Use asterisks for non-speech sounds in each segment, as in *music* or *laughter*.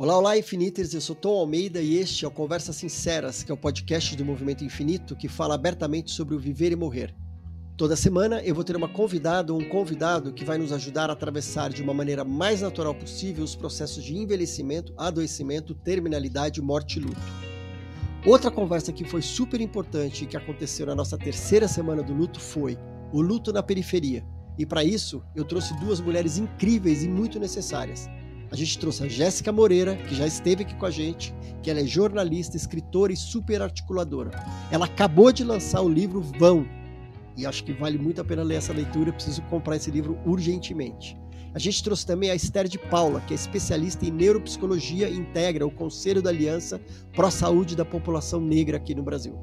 Olá, olá, Infiniters! Eu sou Tom Almeida e este é o Conversas Sinceras, que é o podcast do Movimento Infinito que fala abertamente sobre o viver e morrer. Toda semana eu vou ter uma convidada ou um convidado que vai nos ajudar a atravessar de uma maneira mais natural possível os processos de envelhecimento, adoecimento, terminalidade, morte e luto. Outra conversa que foi super importante e que aconteceu na nossa terceira semana do luto foi o luto na periferia. E para isso, eu trouxe duas mulheres incríveis e muito necessárias a gente trouxe a Jéssica Moreira, que já esteve aqui com a gente, que ela é jornalista, escritora e super articuladora. Ela acabou de lançar o livro Vão, e acho que vale muito a pena ler essa leitura, preciso comprar esse livro urgentemente. A gente trouxe também a Esther de Paula, que é especialista em neuropsicologia e integra o Conselho da Aliança Pró-Saúde da População Negra aqui no Brasil.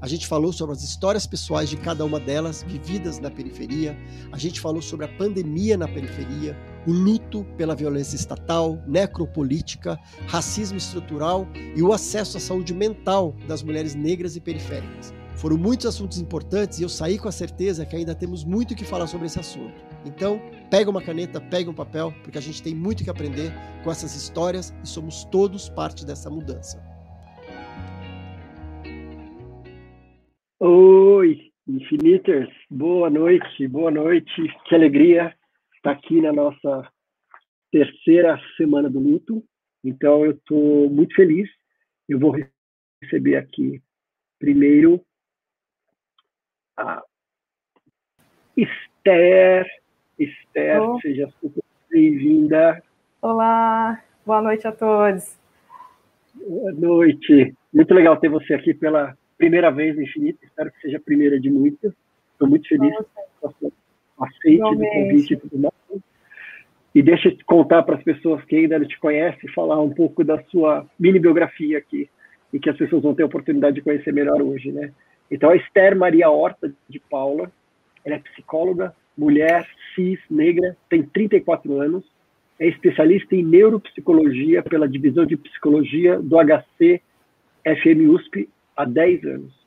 A gente falou sobre as histórias pessoais de cada uma delas, vividas na periferia. A gente falou sobre a pandemia na periferia, o luto pela violência estatal, necropolítica, racismo estrutural e o acesso à saúde mental das mulheres negras e periféricas. Foram muitos assuntos importantes e eu saí com a certeza que ainda temos muito que falar sobre esse assunto. Então, pega uma caneta, pega um papel, porque a gente tem muito que aprender com essas histórias e somos todos parte dessa mudança. Oi, Infiniters, boa noite, boa noite, que alegria estar aqui na nossa terceira semana do luto. Então, eu estou muito feliz. Eu vou receber aqui primeiro a Esther. Esther, oh. seja super bem-vinda. Olá, boa noite a todos. Boa noite. Muito legal ter você aqui pela primeira vez infinita, espero que seja a primeira de muitas. Estou muito feliz com a aceite do convite e tudo mais. E deixa eu contar para as pessoas que ainda não te conhecem, falar um pouco da sua mini biografia aqui, e que as pessoas vão ter a oportunidade de conhecer melhor hoje, né? Então, a Esther Maria Horta de Paula, ela é psicóloga, mulher, cis, negra, tem 34 anos, é especialista em neuropsicologia pela divisão de psicologia do HC FM USP há 10 anos.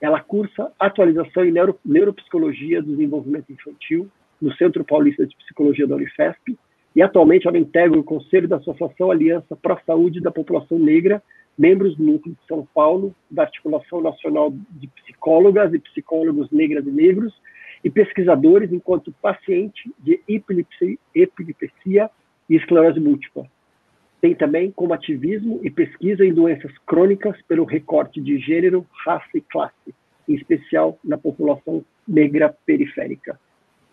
Ela cursa atualização em neuro, neuropsicologia do desenvolvimento infantil no Centro Paulista de Psicologia da Unifesp e atualmente ela integra o Conselho da Associação Aliança para a Saúde da População Negra, membros do Núcleo de São Paulo, da Articulação Nacional de Psicólogas e Psicólogos Negras e Negros e pesquisadores enquanto paciente de epilepsia, epilepsia e esclerose múltipla. Tem também como ativismo e pesquisa em doenças crônicas pelo recorte de gênero, raça e classe, em especial na população negra periférica.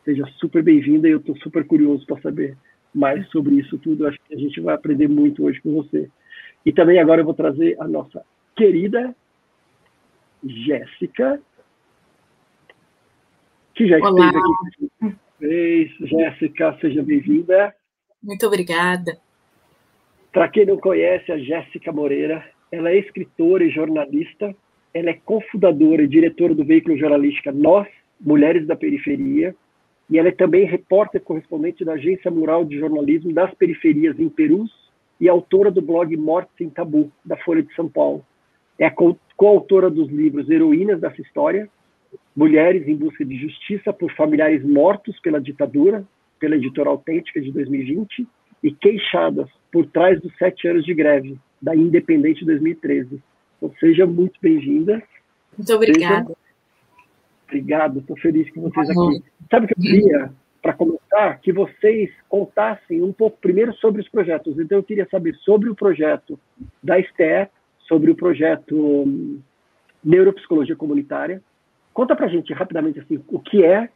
Seja super bem-vinda e eu estou super curioso para saber mais sobre isso tudo. Acho que a gente vai aprender muito hoje com você. E também agora eu vou trazer a nossa querida Jéssica, que já Olá. esteve aqui. Jéssica, seja bem-vinda. Muito obrigada. Para quem não conhece, a Jéssica Moreira, ela é escritora e jornalista, ela é cofundadora e diretora do veículo jornalística Nós, Mulheres da Periferia, e ela é também repórter correspondente da Agência Mural de Jornalismo das Periferias em Perus e autora do blog Morte Sem Tabu, da Folha de São Paulo. É coautora dos livros Heroínas dessa História, Mulheres em Busca de Justiça por Familiares Mortos pela Ditadura, pela editora Autêntica de 2020, e queixadas por trás dos sete anos de greve da Independente 2013. Então, seja muito bem-vinda. Muito obrigada. Seja... Obrigado, estou feliz que vocês aqui. Sabe o que eu queria, para começar, que vocês contassem um pouco primeiro sobre os projetos. Então, eu queria saber sobre o projeto da STE, sobre o projeto hum, Neuropsicologia Comunitária. Conta para a gente rapidamente assim, o que é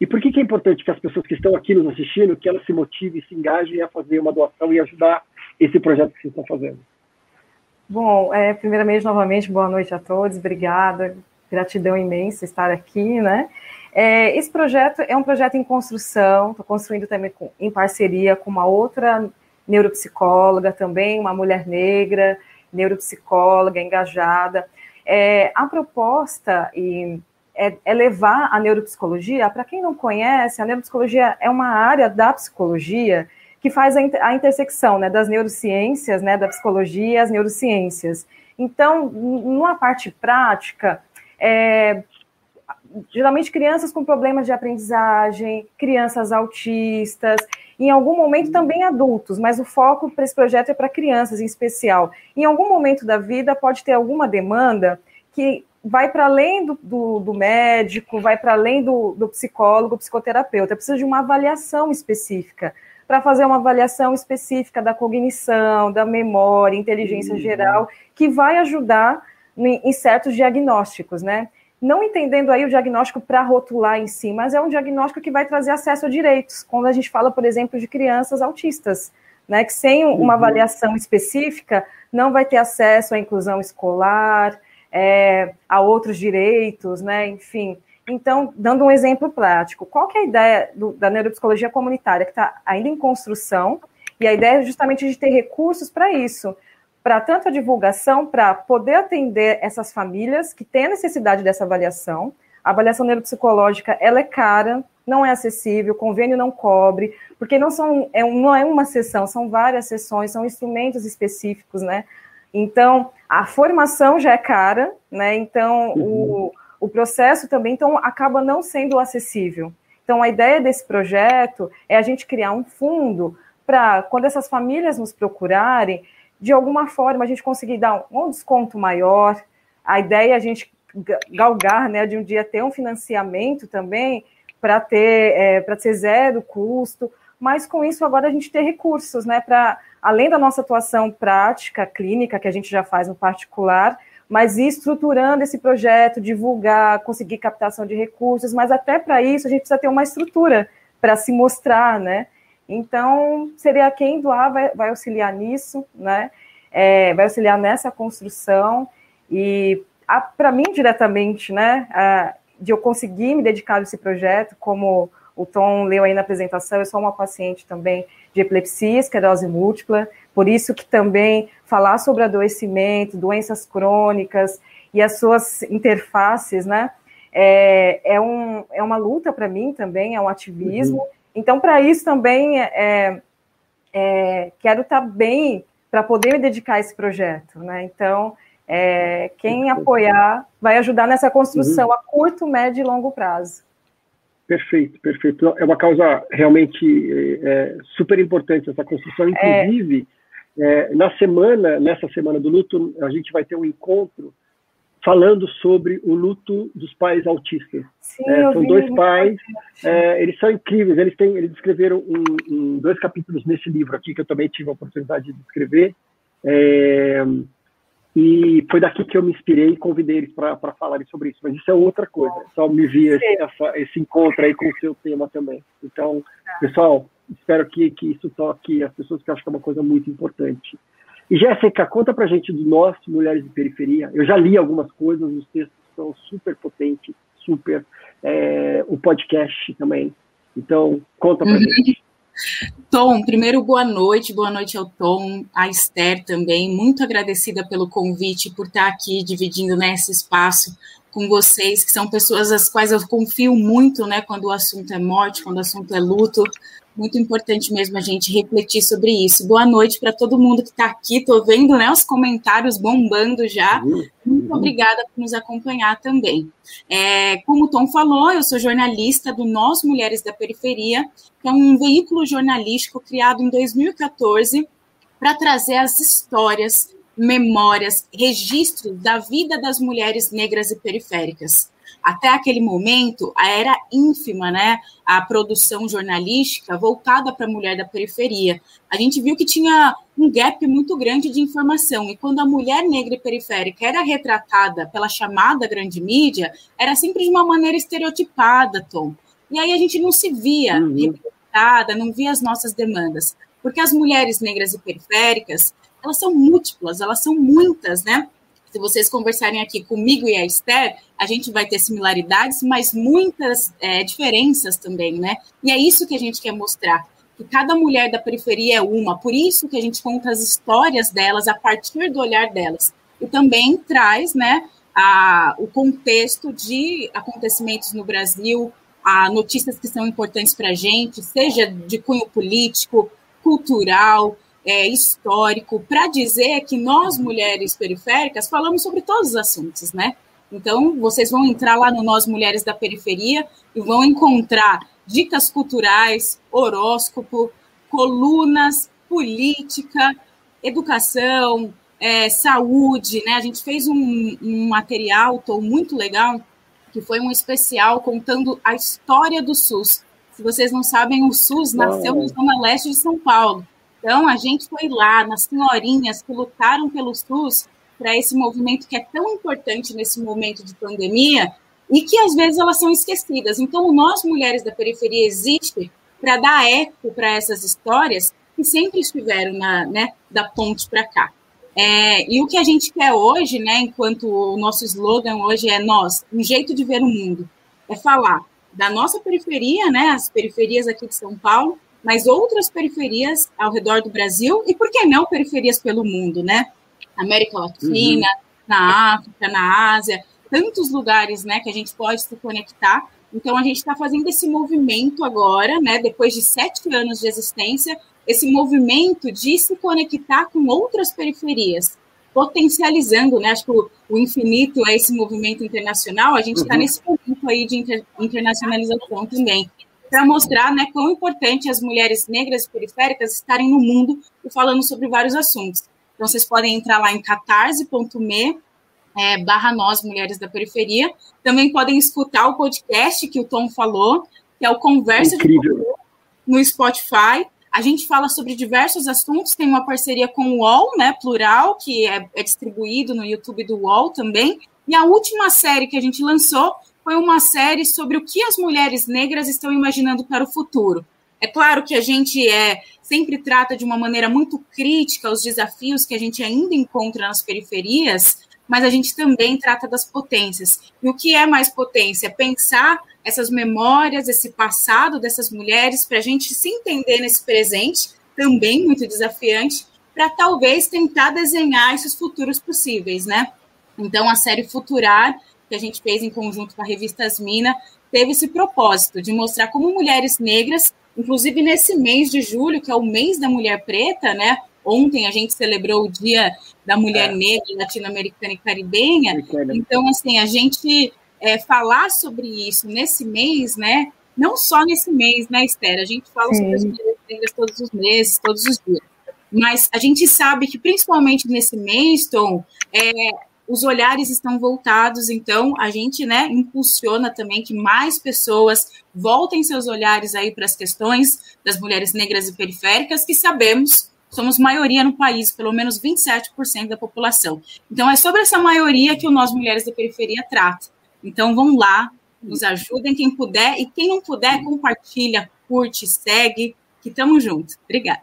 e por que, que é importante que as pessoas que estão aqui nos assistindo, que elas se motivem, se engajem a fazer uma doação e ajudar esse projeto que vocês estão fazendo? Bom, é, primeiramente, novamente, boa noite a todos, obrigada, gratidão imensa estar aqui, né? É, esse projeto é um projeto em construção, estou construindo também com, em parceria com uma outra neuropsicóloga também, uma mulher negra, neuropsicóloga, engajada. É, a proposta, e é, é levar a neuropsicologia. Para quem não conhece, a neuropsicologia é uma área da psicologia que faz a, a intersecção né, das neurociências, né, da psicologia e as neurociências. Então, numa parte prática, é, geralmente crianças com problemas de aprendizagem, crianças autistas, Em algum momento também adultos, mas o foco para esse projeto é para crianças em especial. Em algum momento da vida pode ter alguma demanda que vai para além do, do, do, médico, vai para além do, do psicólogo, psicoterapeuta. Precisa de uma avaliação específica para fazer uma avaliação específica da cognição, da memória, inteligência uhum. geral, que vai ajudar em, certos diagnósticos, né? não entendendo aí o diagnóstico para rotular em si, mas é um diagnóstico que vai trazer acesso a direitos, quando a gente fala, por exemplo, de crianças autistas, né, que sem uma uhum. avaliação específica não vai ter acesso à inclusão escolar, é, a outros direitos, né, enfim. Então, dando um exemplo prático, qual que é a ideia do, da neuropsicologia comunitária, que está ainda em construção, e a ideia é justamente de ter recursos para isso, para tanto a divulgação, para poder atender essas famílias que têm a necessidade dessa avaliação. A avaliação neuropsicológica ela é cara, não é acessível, o convênio não cobre, porque não, são, é, não é uma sessão, são várias sessões, são instrumentos específicos, né? Então, a formação já é cara, né? Então, uhum. o, o processo também então, acaba não sendo acessível. Então, a ideia desse projeto é a gente criar um fundo para, quando essas famílias nos procurarem, de alguma forma a gente conseguir dar um, desconto maior. A ideia é a gente galgar, né, de um dia ter um financiamento também para ter é, para ser zero custo, mas com isso agora a gente ter recursos, né, para além da nossa atuação prática, clínica que a gente já faz no particular, mas ir estruturando esse projeto, divulgar, conseguir captação de recursos, mas até para isso a gente precisa ter uma estrutura para se mostrar, né? Então, seria quem doar vai, vai auxiliar nisso, né? É, vai auxiliar nessa construção e para mim diretamente, né? A, de eu conseguir me dedicar a esse projeto, como o Tom leu aí na apresentação, eu sou uma paciente também de epilepsia, esclerose múltipla, por isso que também falar sobre adoecimento, doenças crônicas e as suas interfaces, né? É, é, um, é uma luta para mim também, é um ativismo. Uhum. Então, para isso também é, é, quero estar tá bem para poder me dedicar a esse projeto, né? Então, é, quem apoiar vai ajudar nessa construção uhum. a curto, médio e longo prazo. Perfeito, perfeito. É uma causa realmente é, super importante essa construção. É. Inclusive, é, na semana, nessa semana do luto, a gente vai ter um encontro falando sobre o luto dos pais autistas. Sim, é, são dois pais, é, eles são incríveis. Eles têm, eles escreveram um, um, dois capítulos nesse livro aqui que eu também tive a oportunidade de escrever. É, e foi daqui que eu me inspirei e convidei eles para falarem sobre isso. Mas isso é outra coisa. Só me vi esse, essa, esse encontro aí com o seu tema também. Então, pessoal, espero que, que isso toque as pessoas que acham que é uma coisa muito importante. E Jéssica, conta pra gente do nosso Mulheres de Periferia. Eu já li algumas coisas, os textos são super potentes, super. É, o podcast também. Então, conta pra uhum. gente. Tom, primeiro boa noite, boa noite ao Tom, a Esther também, muito agradecida pelo convite, por estar aqui dividindo nesse espaço com vocês, que são pessoas às quais eu confio muito, né, quando o assunto é morte, quando o assunto é luto, muito importante mesmo a gente refletir sobre isso. Boa noite para todo mundo que está aqui. Estou vendo né, os comentários bombando já. Uhum. Muito uhum. obrigada por nos acompanhar também. É, como o Tom falou, eu sou jornalista do Nós Mulheres da Periferia, que é um veículo jornalístico criado em 2014 para trazer as histórias, memórias, registros da vida das mulheres negras e periféricas até aquele momento era ínfima, né, a produção jornalística voltada para a mulher da periferia. A gente viu que tinha um gap muito grande de informação e quando a mulher negra e periférica era retratada pela chamada grande mídia, era sempre de uma maneira estereotipada, Tom. E aí a gente não se via uhum. representada, não via as nossas demandas, porque as mulheres negras e periféricas elas são múltiplas, elas são muitas, né? Se vocês conversarem aqui comigo e a Esther, a gente vai ter similaridades, mas muitas é, diferenças também, né? E é isso que a gente quer mostrar. Que cada mulher da periferia é uma, por isso que a gente conta as histórias delas a partir do olhar delas. E também traz, né, a, o contexto de acontecimentos no Brasil, a notícias que são importantes para a gente, seja de cunho político, cultural, é, histórico para dizer que nós, mulheres periféricas, falamos sobre todos os assuntos, né? Então, vocês vão entrar lá no Nós Mulheres da Periferia e vão encontrar dicas culturais, horóscopo, colunas, política, educação, é, saúde, né? A gente fez um, um material tô, muito legal, que foi um especial contando a história do SUS. Se vocês não sabem, o SUS nasceu na Zona Leste de São Paulo. Então, a gente foi lá, nas senhorinhas que lutaram pelo SUS, para esse movimento que é tão importante nesse momento de pandemia e que às vezes elas são esquecidas. Então, nós mulheres da periferia existe para dar eco para essas histórias que sempre estiveram na, né, da ponte para cá. É, e o que a gente quer hoje, né, enquanto o nosso slogan hoje é nós, um jeito de ver o mundo, é falar da nossa periferia, né, as periferias aqui de São Paulo, mas outras periferias ao redor do Brasil e por que não periferias pelo mundo, né? América Latina, uhum. na África, na Ásia, tantos lugares, né, que a gente pode se conectar. Então a gente está fazendo esse movimento agora, né, depois de sete anos de existência, esse movimento de se conectar com outras periferias, potencializando, né? Acho que o, o infinito é esse movimento internacional. A gente está uhum. nesse momento aí de inter, internacionalização também, para mostrar, né, quão importante as mulheres negras e periféricas estarem no mundo e falando sobre vários assuntos. Então, vocês podem entrar lá em catarse.me é, barra nós, mulheres da periferia. Também podem escutar o podcast que o Tom falou, que é o Conversa Incrível. de no Spotify. A gente fala sobre diversos assuntos, tem uma parceria com o UOL, né, plural, que é, é distribuído no YouTube do UOL também. E a última série que a gente lançou foi uma série sobre o que as mulheres negras estão imaginando para o futuro. É claro que a gente é sempre trata de uma maneira muito crítica os desafios que a gente ainda encontra nas periferias, mas a gente também trata das potências. E o que é mais potência? Pensar essas memórias, esse passado dessas mulheres, para a gente se entender nesse presente, também muito desafiante, para talvez tentar desenhar esses futuros possíveis, né? Então, a série Futurar, que a gente fez em conjunto com a revista Asmina, teve esse propósito de mostrar como mulheres negras Inclusive, nesse mês de julho, que é o mês da mulher preta, né? Ontem a gente celebrou o Dia da Mulher é. Negra, Latino-Americana e Caribenha. Então, assim, a gente é, falar sobre isso nesse mês, né? Não só nesse mês, né, Esther? A gente fala Sim. sobre as mulheres negras todos os meses, todos os dias. Mas a gente sabe que, principalmente nesse mês, Tom, é, os olhares estão voltados, então a gente, né, impulsiona também que mais pessoas voltem seus olhares aí para as questões das mulheres negras e periféricas, que sabemos somos maioria no país, pelo menos 27% da população. Então é sobre essa maioria que o Nós Mulheres da Periferia trata. Então vão lá, nos ajudem quem puder e quem não puder compartilha, curte, segue, que estamos juntos. Obrigada.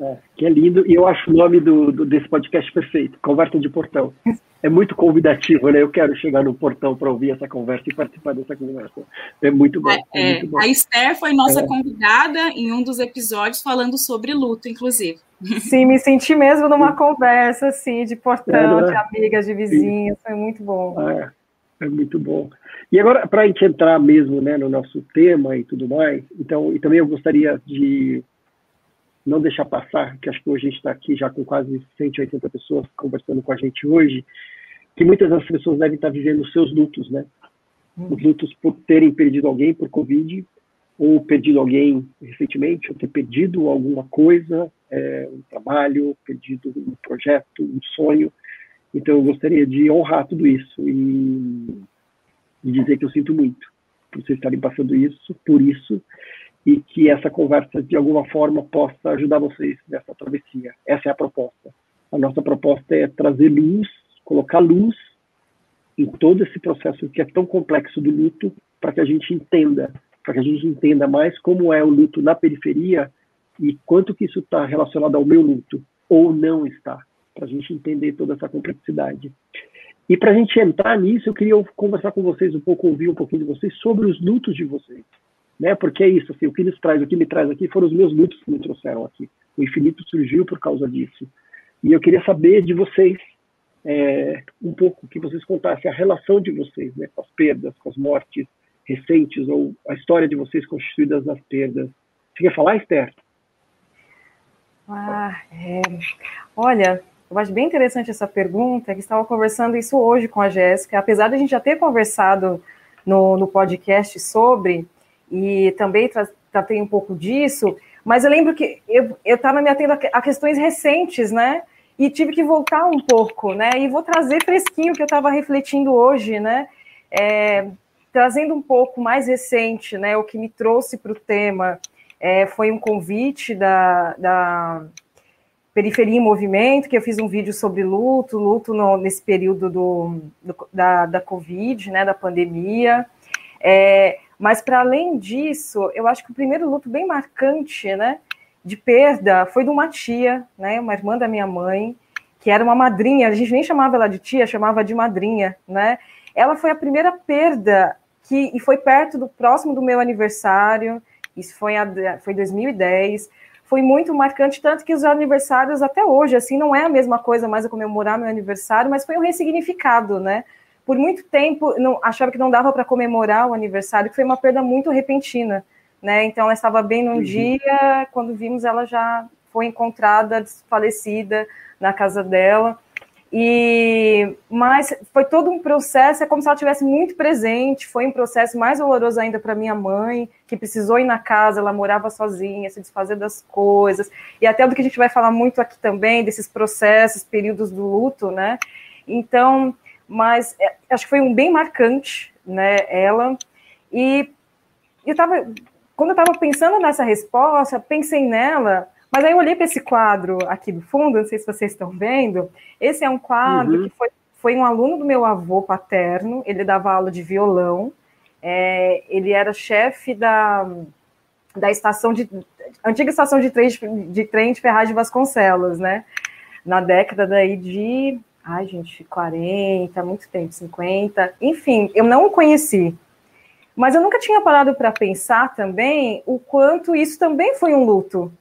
É, que é lindo, e eu acho o nome do, do, desse podcast perfeito, Conversa de Portão. É muito convidativo, né? Eu quero chegar no portão para ouvir essa conversa e participar dessa conversa. É muito bom. É, é muito bom. A Esther foi nossa é. convidada em um dos episódios falando sobre luto, inclusive. Sim, me senti mesmo numa conversa assim, de portão, de amigas, de vizinhos, foi muito bom. É, é muito bom. E agora, para a gente entrar mesmo né, no nosso tema e tudo mais, então, e também eu gostaria de não deixar passar, que acho que hoje a gente está aqui já com quase 180 pessoas conversando com a gente hoje, que muitas das pessoas devem estar vivendo os seus lutos, né? Hum. Os lutos por terem perdido alguém por Covid, ou perdido alguém recentemente, ou ter perdido alguma coisa, é, um trabalho, perdido um projeto, um sonho. Então, eu gostaria de honrar tudo isso e, e dizer que eu sinto muito por vocês estarem passando isso, por isso, e que essa conversa, de alguma forma, possa ajudar vocês nessa travessia. Essa é a proposta. A nossa proposta é trazer luz, colocar luz em todo esse processo que é tão complexo do luto, para que a gente entenda, para que a gente entenda mais como é o luto na periferia e quanto que isso está relacionado ao meu luto, ou não está, para a gente entender toda essa complexidade. E para a gente entrar nisso, eu queria conversar com vocês um pouco, ouvir um pouquinho de vocês sobre os lutos de vocês né? Porque é isso, assim, o que nos traz, o que me traz aqui foram os meus lutos que me trouxeram aqui. O infinito surgiu por causa disso. E eu queria saber de vocês é, um pouco que vocês contassem a relação de vocês, né, com as perdas, com as mortes recentes ou a história de vocês constituídas nas perdas. Você quer falar, Esther? Ah, é. Olha, eu acho bem interessante essa pergunta, que estava conversando isso hoje com a Jéssica, apesar de a gente já ter conversado no, no podcast sobre, e também tratei um pouco disso, Mas eu lembro que eu estava me atendo a questões recentes, né? E tive que voltar um pouco, né? E vou trazer fresquinho que eu estava refletindo hoje, né? É, trazendo um pouco mais recente, né? O que me trouxe para o tema é, foi um convite da, da Periferia em Movimento, que eu fiz um vídeo sobre luto, luto no, nesse período do, do, da, da Covid, né? Da pandemia. É, mas, para além disso, eu acho que o primeiro luto bem marcante, né, de perda, foi de uma tia, né, uma irmã da minha mãe, que era uma madrinha, a gente nem chamava ela de tia, chamava de madrinha, né? Ela foi a primeira perda que e foi perto do próximo do meu aniversário. Isso foi a, foi 2010. Foi muito marcante, tanto que os aniversários até hoje, assim, não é a mesma coisa mais a comemorar meu aniversário, mas foi um ressignificado, né? Por muito tempo não, achava que não dava para comemorar o aniversário, que foi uma perda muito repentina, né? Então ela estava bem num uhum. dia, quando vimos ela já foi encontrada falecida na casa dela. E mas foi todo um processo, é como se ela tivesse muito presente, foi um processo mais doloroso ainda para minha mãe, que precisou ir na casa, ela morava sozinha, se desfazer das coisas. E até do que a gente vai falar muito aqui também desses processos, períodos do luto, né? Então, mas é, acho que foi um bem marcante, né, ela. E eu tava, quando eu estava pensando nessa resposta, pensei nela, mas aí eu olhei para esse quadro aqui do fundo, não sei se vocês estão vendo. Esse é um quadro uhum. que foi, foi um aluno do meu avô paterno, ele dava aula de violão, é, ele era chefe da, da estação de antiga estação de trem de, trem de Ferraz de Vasconcelos, né? Na década daí de Ai, gente, 40, muito tempo, 50. Enfim, eu não o conheci. Mas eu nunca tinha parado para pensar também o quanto isso também foi um luto.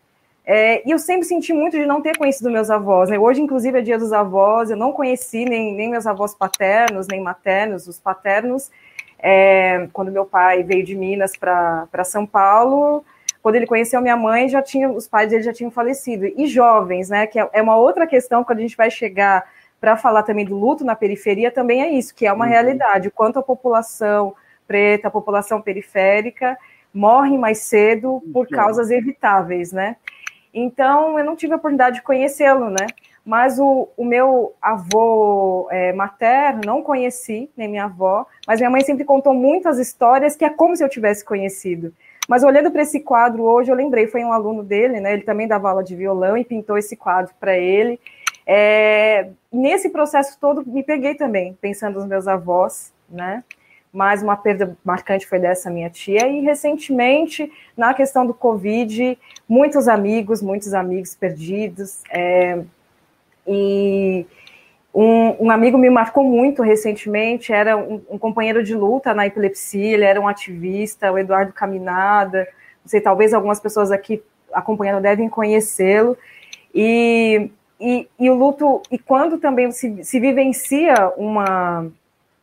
É, e eu sempre senti muito de não ter conhecido meus avós. Né? Hoje, inclusive, é dia dos avós. Eu não conheci nem, nem meus avós paternos, nem maternos. Os paternos, é, quando meu pai veio de Minas para São Paulo, quando ele conheceu minha mãe, já tinha os pais dele já tinham falecido. E jovens, né? Que é, é uma outra questão quando a gente vai chegar para falar também do luto na periferia, também é isso, que é uma uhum. realidade. O quanto a população preta, a população periférica, morre mais cedo por uhum. causas evitáveis, né? Então, eu não tive a oportunidade de conhecê-lo, né? Mas o, o meu avô é, materno, não conheci, nem minha avó, mas minha mãe sempre contou muitas histórias que é como se eu tivesse conhecido. Mas olhando para esse quadro hoje, eu lembrei, foi um aluno dele, né? Ele também dava aula de violão e pintou esse quadro para ele. É, nesse processo todo, me peguei também, pensando nos meus avós, né? Mais uma perda marcante foi dessa minha tia. E recentemente, na questão do Covid, muitos amigos, muitos amigos perdidos. É, e um, um, amigo me marcou muito recentemente, era um, um, companheiro de luta na epilepsia, ele era um ativista, o Eduardo Caminada. Não sei, talvez algumas pessoas aqui acompanhando devem conhecê-lo. E e, e o luto, e quando também se, se vivencia uma,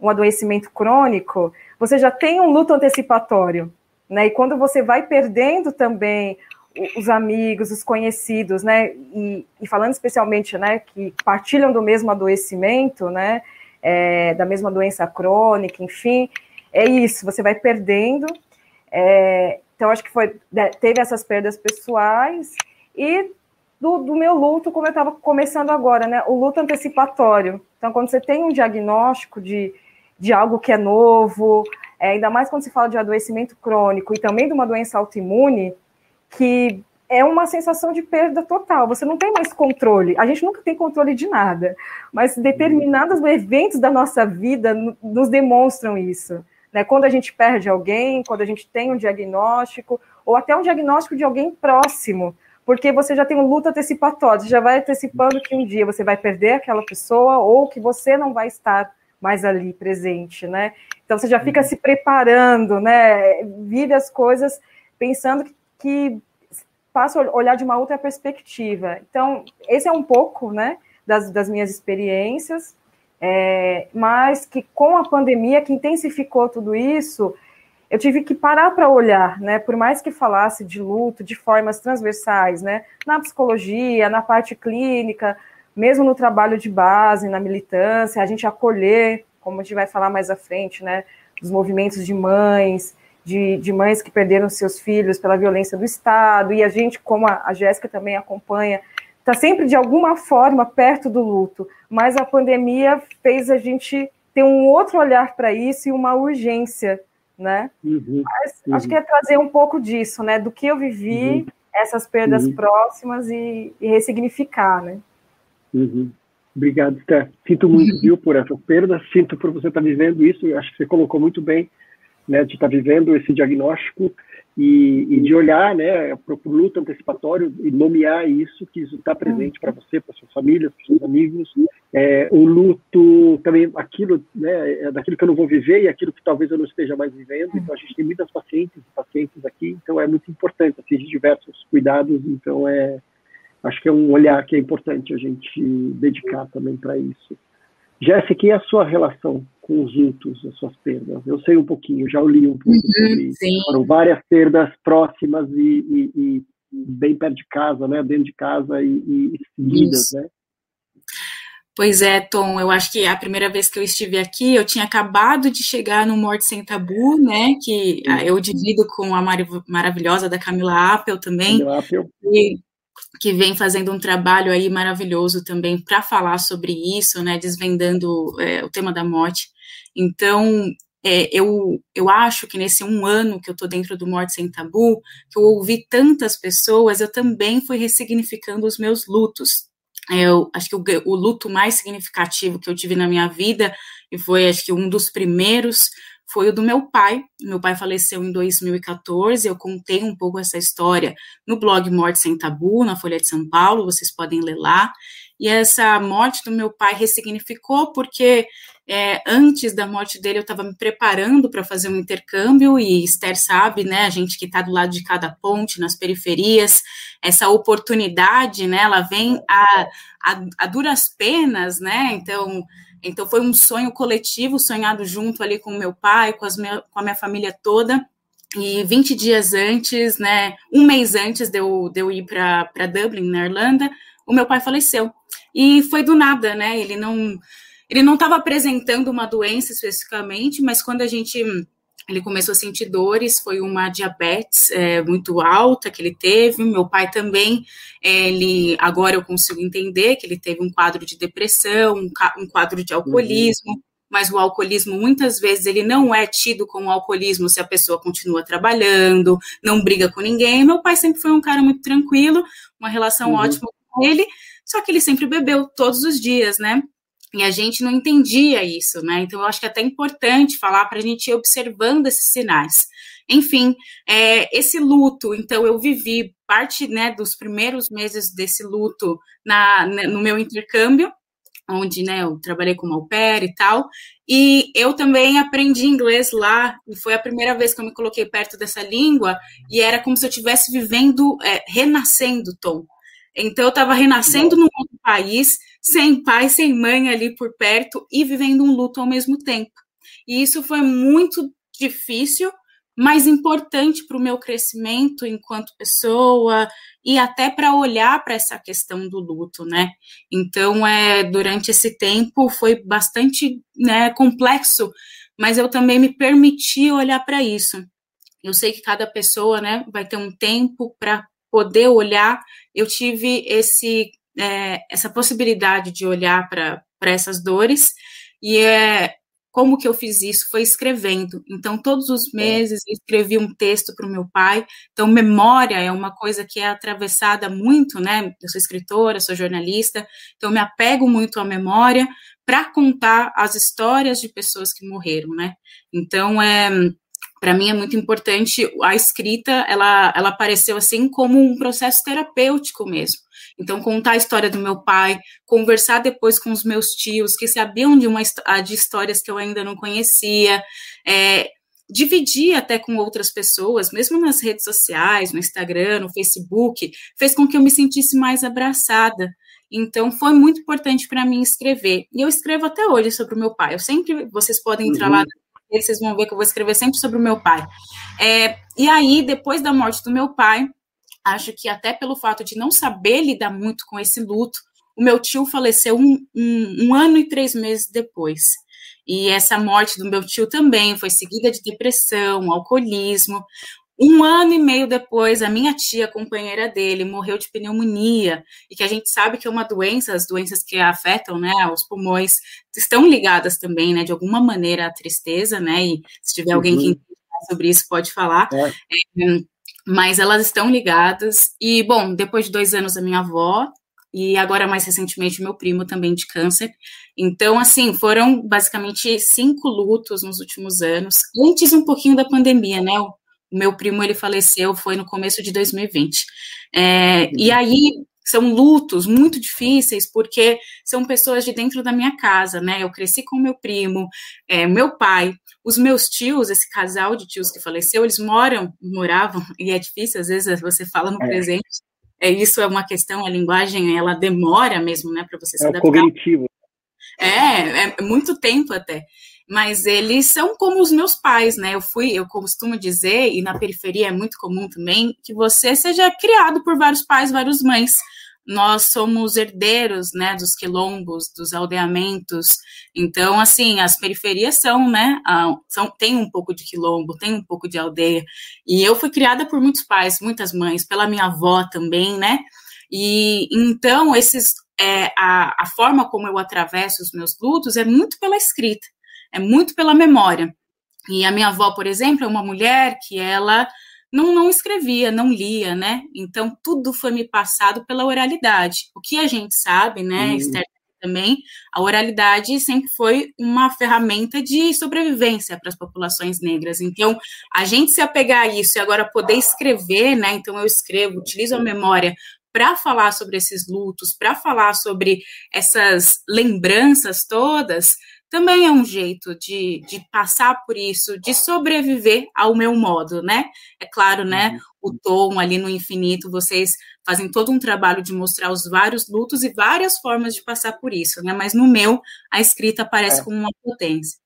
um adoecimento crônico, você já tem um luto antecipatório, né? E quando você vai perdendo também os amigos, os conhecidos, né? E, e falando especialmente, né, que partilham do mesmo adoecimento, né? É, da mesma doença crônica, enfim, é isso. Você vai perdendo. É, então acho que foi né, teve essas perdas pessoais e do, do meu luto, como eu estava começando agora, né? O luto antecipatório. Então, quando você tem um diagnóstico de, de algo que é novo, é, ainda mais quando se fala de adoecimento crônico e também de uma doença autoimune, que é uma sensação de perda total. Você não tem mais controle. A gente nunca tem controle de nada, mas determinados eventos da nossa vida nos demonstram isso. Né? Quando a gente perde alguém, quando a gente tem um diagnóstico, ou até um diagnóstico de alguém próximo porque você já tem um luto antecipatório, você já vai antecipando que um dia você vai perder aquela pessoa ou que você não vai estar mais ali presente, né? Então você já fica uhum. se preparando, né? Vive as coisas pensando que, que passa a olhar de uma outra perspectiva. Então, esse é um pouco, né, das, das minhas experiências, é, mas que com a pandemia que intensificou tudo isso, eu tive que parar para olhar, né? Por mais que falasse de luto de formas transversais, né? Na psicologia, na parte clínica, mesmo no trabalho de base, na militância, a gente acolher, como a gente vai falar mais à frente, né? Os movimentos de mães de, de, mães que perderam seus filhos pela violência do Estado, e a gente, como a, a Jéssica também acompanha, está sempre de alguma forma perto do luto, mas a pandemia fez a gente ter um outro olhar para isso e uma urgência, né? Uhum, uhum. Acho que é trazer um pouco disso, né? Do que eu vivi, uhum. essas perdas uhum. próximas e, e, ressignificar, né? Uhum. Obrigado, Esther. Sinto muito, viu, por essa perda, sinto por você estar vivendo isso, acho que você colocou muito bem, né, de estar vivendo esse diagnóstico e, e de olhar né, para o luto antecipatório e nomear isso, que isso está presente para você, para sua família, para seus amigos. É, o luto também, aquilo, né, é daquilo que eu não vou viver e aquilo que talvez eu não esteja mais vivendo. Então, a gente tem muitas pacientes e pacientes aqui, então é muito importante, assim, de diversos cuidados. Então, é, acho que é um olhar que é importante a gente dedicar também para isso. Jéssica, e a sua relação com os lutos, as suas perdas? Eu sei um pouquinho, já li um pouco uhum, sobre isso. Foram várias perdas próximas e, e, e, bem perto de casa, né? Dentro de casa e, e seguidas, isso. né? Pois é, Tom, eu acho que a primeira vez que eu estive aqui, eu tinha acabado de chegar no Morte Sem Tabu, né, que ah, eu divido com a maravilhosa da Camila Apple também, Camila Apple. E que vem fazendo um trabalho aí maravilhoso também para falar sobre isso, né, desvendando é, o tema da morte. Então, é, eu, eu acho que nesse um ano que eu estou dentro do Morte Sem Tabu, que eu ouvi tantas pessoas, eu também fui ressignificando os meus lutos. Eu acho que o, o luto mais significativo que eu tive na minha vida, e foi acho que um dos primeiros, foi o do meu pai. Meu pai faleceu em 2014. Eu contei um pouco essa história no blog Morte Sem Tabu, na Folha de São Paulo, vocês podem ler lá. E essa morte do meu pai ressignificou, porque é, antes da morte dele eu estava me preparando para fazer um intercâmbio, e Esther sabe, né, a gente que está do lado de cada ponte, nas periferias, essa oportunidade, né, ela vem a, a, a duras penas, né, então então foi um sonho coletivo, sonhado junto ali com meu pai, com, as minha, com a minha família toda. E 20 dias antes, né, um mês antes de eu, de eu ir para Dublin, na Irlanda, o meu pai faleceu. E foi do nada, né? Ele não ele não estava apresentando uma doença especificamente, mas quando a gente ele começou a sentir dores, foi uma diabetes é, muito alta que ele teve. Meu pai também, ele agora eu consigo entender que ele teve um quadro de depressão, um, um quadro de alcoolismo. Uhum. Mas o alcoolismo, muitas vezes, ele não é tido como alcoolismo se a pessoa continua trabalhando, não briga com ninguém. Meu pai sempre foi um cara muito tranquilo, uma relação uhum. ótima com ele, só que ele sempre bebeu todos os dias, né? E a gente não entendia isso, né? Então, eu acho que é até importante falar para a gente ir observando esses sinais. Enfim, é, esse luto, então, eu vivi parte né, dos primeiros meses desse luto na, né, no meu intercâmbio, onde né, eu trabalhei como au pair e tal, e eu também aprendi inglês lá, e foi a primeira vez que eu me coloquei perto dessa língua, e era como se eu estivesse vivendo, é, renascendo, Tom. Então, eu estava renascendo num país, sem pai, sem mãe ali por perto e vivendo um luto ao mesmo tempo. E isso foi muito difícil, mas importante para o meu crescimento enquanto pessoa e até para olhar para essa questão do luto, né? Então, é, durante esse tempo foi bastante né, complexo, mas eu também me permiti olhar para isso. Eu sei que cada pessoa, né, vai ter um tempo para poder olhar. Eu tive esse é, essa possibilidade de olhar para essas dores, e é como que eu fiz isso? Foi escrevendo. Então, todos os meses eu escrevi um texto para o meu pai. Então, memória é uma coisa que é atravessada muito, né? Eu sou escritora, sou jornalista, então me apego muito à memória para contar as histórias de pessoas que morreram, né? Então, é para mim é muito importante a escrita, ela, ela apareceu assim como um processo terapêutico mesmo. Então, contar a história do meu pai, conversar depois com os meus tios que sabiam de, uma, de histórias que eu ainda não conhecia, é, dividir até com outras pessoas, mesmo nas redes sociais, no Instagram, no Facebook, fez com que eu me sentisse mais abraçada. Então, foi muito importante para mim escrever. E eu escrevo até hoje sobre o meu pai. Eu sempre, vocês podem entrar uhum. lá vocês vão ver que eu vou escrever sempre sobre o meu pai. É, e aí, depois da morte do meu pai, acho que até pelo fato de não saber lidar muito com esse luto, o meu tio faleceu um, um, um ano e três meses depois. E essa morte do meu tio também foi seguida de depressão, alcoolismo. Um ano e meio depois, a minha tia, companheira dele, morreu de pneumonia, e que a gente sabe que é uma doença, as doenças que afetam, né, os pulmões, estão ligadas também, né, de alguma maneira à tristeza, né, e se tiver uhum. alguém que entende sobre isso, pode falar. É. É, mas elas estão ligadas, e, bom, depois de dois anos, a minha avó, e agora, mais recentemente, meu primo também de câncer. Então, assim, foram basicamente cinco lutos nos últimos anos, antes um pouquinho da pandemia, né, o meu primo ele faleceu foi no começo de 2020. É, e uhum. aí são lutos muito difíceis porque são pessoas de dentro da minha casa, né? Eu cresci com meu primo, é, meu pai, os meus tios, esse casal de tios que faleceu, eles moram, moravam *laughs* e é difícil às vezes você fala no é. presente. É isso é uma questão, a linguagem ela demora mesmo, né, para você se é adaptar. Cognitivo. É, é muito tempo até mas eles são como os meus pais, né? Eu fui, eu costumo dizer, e na periferia é muito comum também, que você seja criado por vários pais, várias mães. Nós somos herdeiros, né, dos quilombos, dos aldeamentos. Então, assim, as periferias são, né, são, tem um pouco de quilombo, tem um pouco de aldeia. E eu fui criada por muitos pais, muitas mães, pela minha avó também, né? E então esses é, a, a forma como eu atravesso os meus lutos é muito pela escrita é muito pela memória. E a minha avó, por exemplo, é uma mulher que ela não, não escrevia, não lia, né? Então, tudo foi me passado pela oralidade. O que a gente sabe, né, uhum. Esther, também, a oralidade sempre foi uma ferramenta de sobrevivência para as populações negras. Então, a gente se apegar a isso e agora poder escrever, né? Então, eu escrevo, utilizo a memória para falar sobre esses lutos, para falar sobre essas lembranças todas, também é um jeito de, de passar por isso, de sobreviver ao meu modo, né? É claro, né? Uhum. O tom ali no infinito, vocês fazem todo um trabalho de mostrar os vários lutos e várias formas de passar por isso, né? Mas no meu, a escrita aparece é. como uma potência.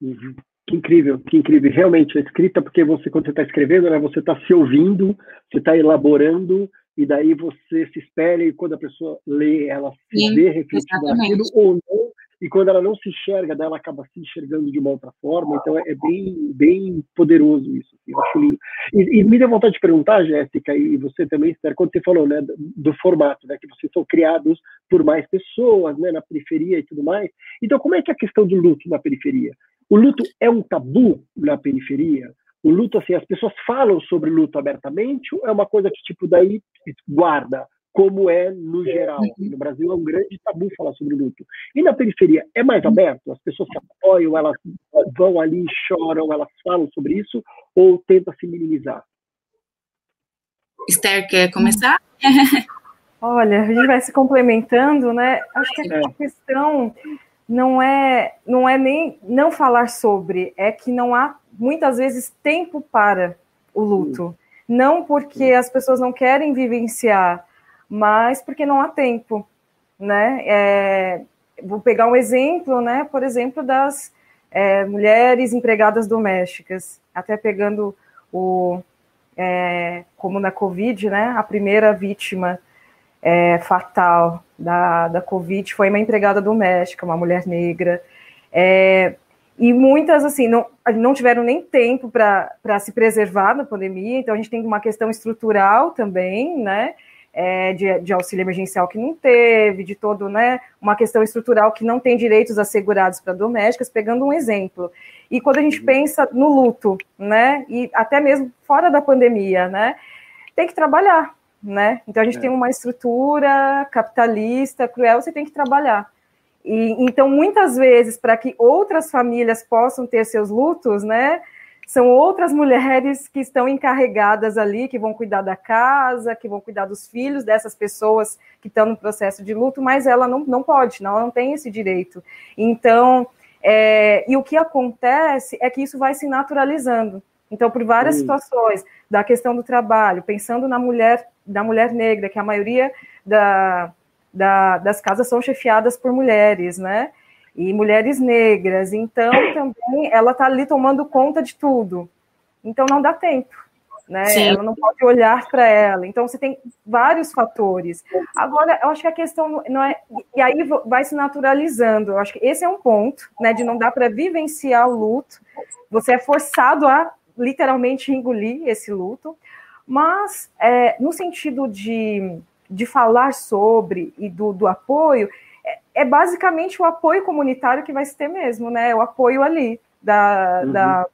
Uhum. Que incrível, que incrível. Realmente, a escrita, porque você, quando você está escrevendo, né, você está se ouvindo, você está elaborando, e daí você se espera, e quando a pessoa lê, ela se Sim, vê refletindo aquilo, ou não, e quando ela não se enxerga, ela acaba se enxergando de uma outra forma. Então é bem, bem poderoso isso. Assim, eu acho lindo. E, e, me deu vontade de perguntar, Jéssica, e você também, Esther, quando você falou né, do, do, formato, né, que vocês são criados por mais pessoas, né, na periferia e tudo mais. Então, como é que é a questão do luto na periferia? O luto é um tabu na periferia? O luto, assim, as pessoas falam sobre luto abertamente ou é uma coisa que, tipo, daí guarda? Como é no geral. Uhum. No Brasil é um grande tabu falar sobre luto. E na periferia é mais aberto? As pessoas se apoiam, elas vão ali, choram, elas falam sobre isso ou tenta se minimizar? Esther, quer começar? *laughs* Olha, a gente vai se complementando, né? Acho que a é. questão não é não é nem não falar sobre, é que não há muitas vezes tempo para o luto. Não porque as pessoas não querem vivenciar mas porque não há tempo, né? É, vou pegar um exemplo, né? Por exemplo, das é, mulheres empregadas domésticas, até pegando o é, como na Covid, né? A primeira vítima é, fatal da, da Covid foi uma empregada doméstica, uma mulher negra. É, e muitas, assim, não, não tiveram nem tempo para se preservar na pandemia, então a gente tem uma questão estrutural também, né? É, de, de, auxílio emergencial que não teve, de todo, né, uma questão estrutural que não tem direitos assegurados para domésticas, pegando um exemplo. E quando a gente uhum. pensa no luto, né, e até mesmo fora da pandemia, né, tem que trabalhar, né? Então a gente é. tem uma estrutura capitalista, cruel, você tem que trabalhar. E então muitas vezes para que outras famílias possam ter seus lutos, né, são outras mulheres que estão encarregadas ali, que vão cuidar da casa, que vão cuidar dos filhos dessas pessoas que estão no processo de luto, mas ela não, não pode, não, ela não tem esse direito. Então, é, e o que acontece é que isso vai se naturalizando. Então, por várias situações, da questão do trabalho, pensando na mulher, da mulher negra, que a maioria da, da, das casas são chefiadas por mulheres, né? E mulheres negras. Então, *coughs* também ela está ali tomando conta de tudo. Então, não dá tempo. né? Sim. Ela não pode olhar para ela. Então você tem vários fatores. Agora, eu acho que a questão não é e aí vai se naturalizando. Eu acho que esse é um ponto, né, de não dar para vivenciar o luto. Você é forçado a literalmente engolir esse luto, mas é, no sentido de, de falar sobre e do, do apoio, é, basicamente o apoio comunitário que vai se ter mesmo, né? O apoio ali da, uhum. da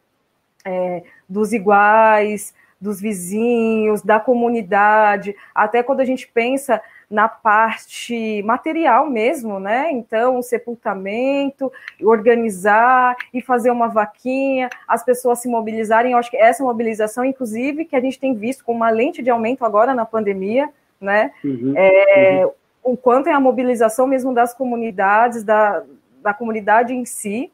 é, dos iguais, dos vizinhos, da comunidade, até quando a gente pensa na parte material mesmo, né? Então, o sepultamento, organizar e fazer uma vaquinha, as pessoas se mobilizarem. Eu acho que essa mobilização, inclusive, que a gente tem visto com uma lente de aumento agora na pandemia, né? Uhum, é, uhum. O quanto é a mobilização mesmo das comunidades, da, da comunidade em si.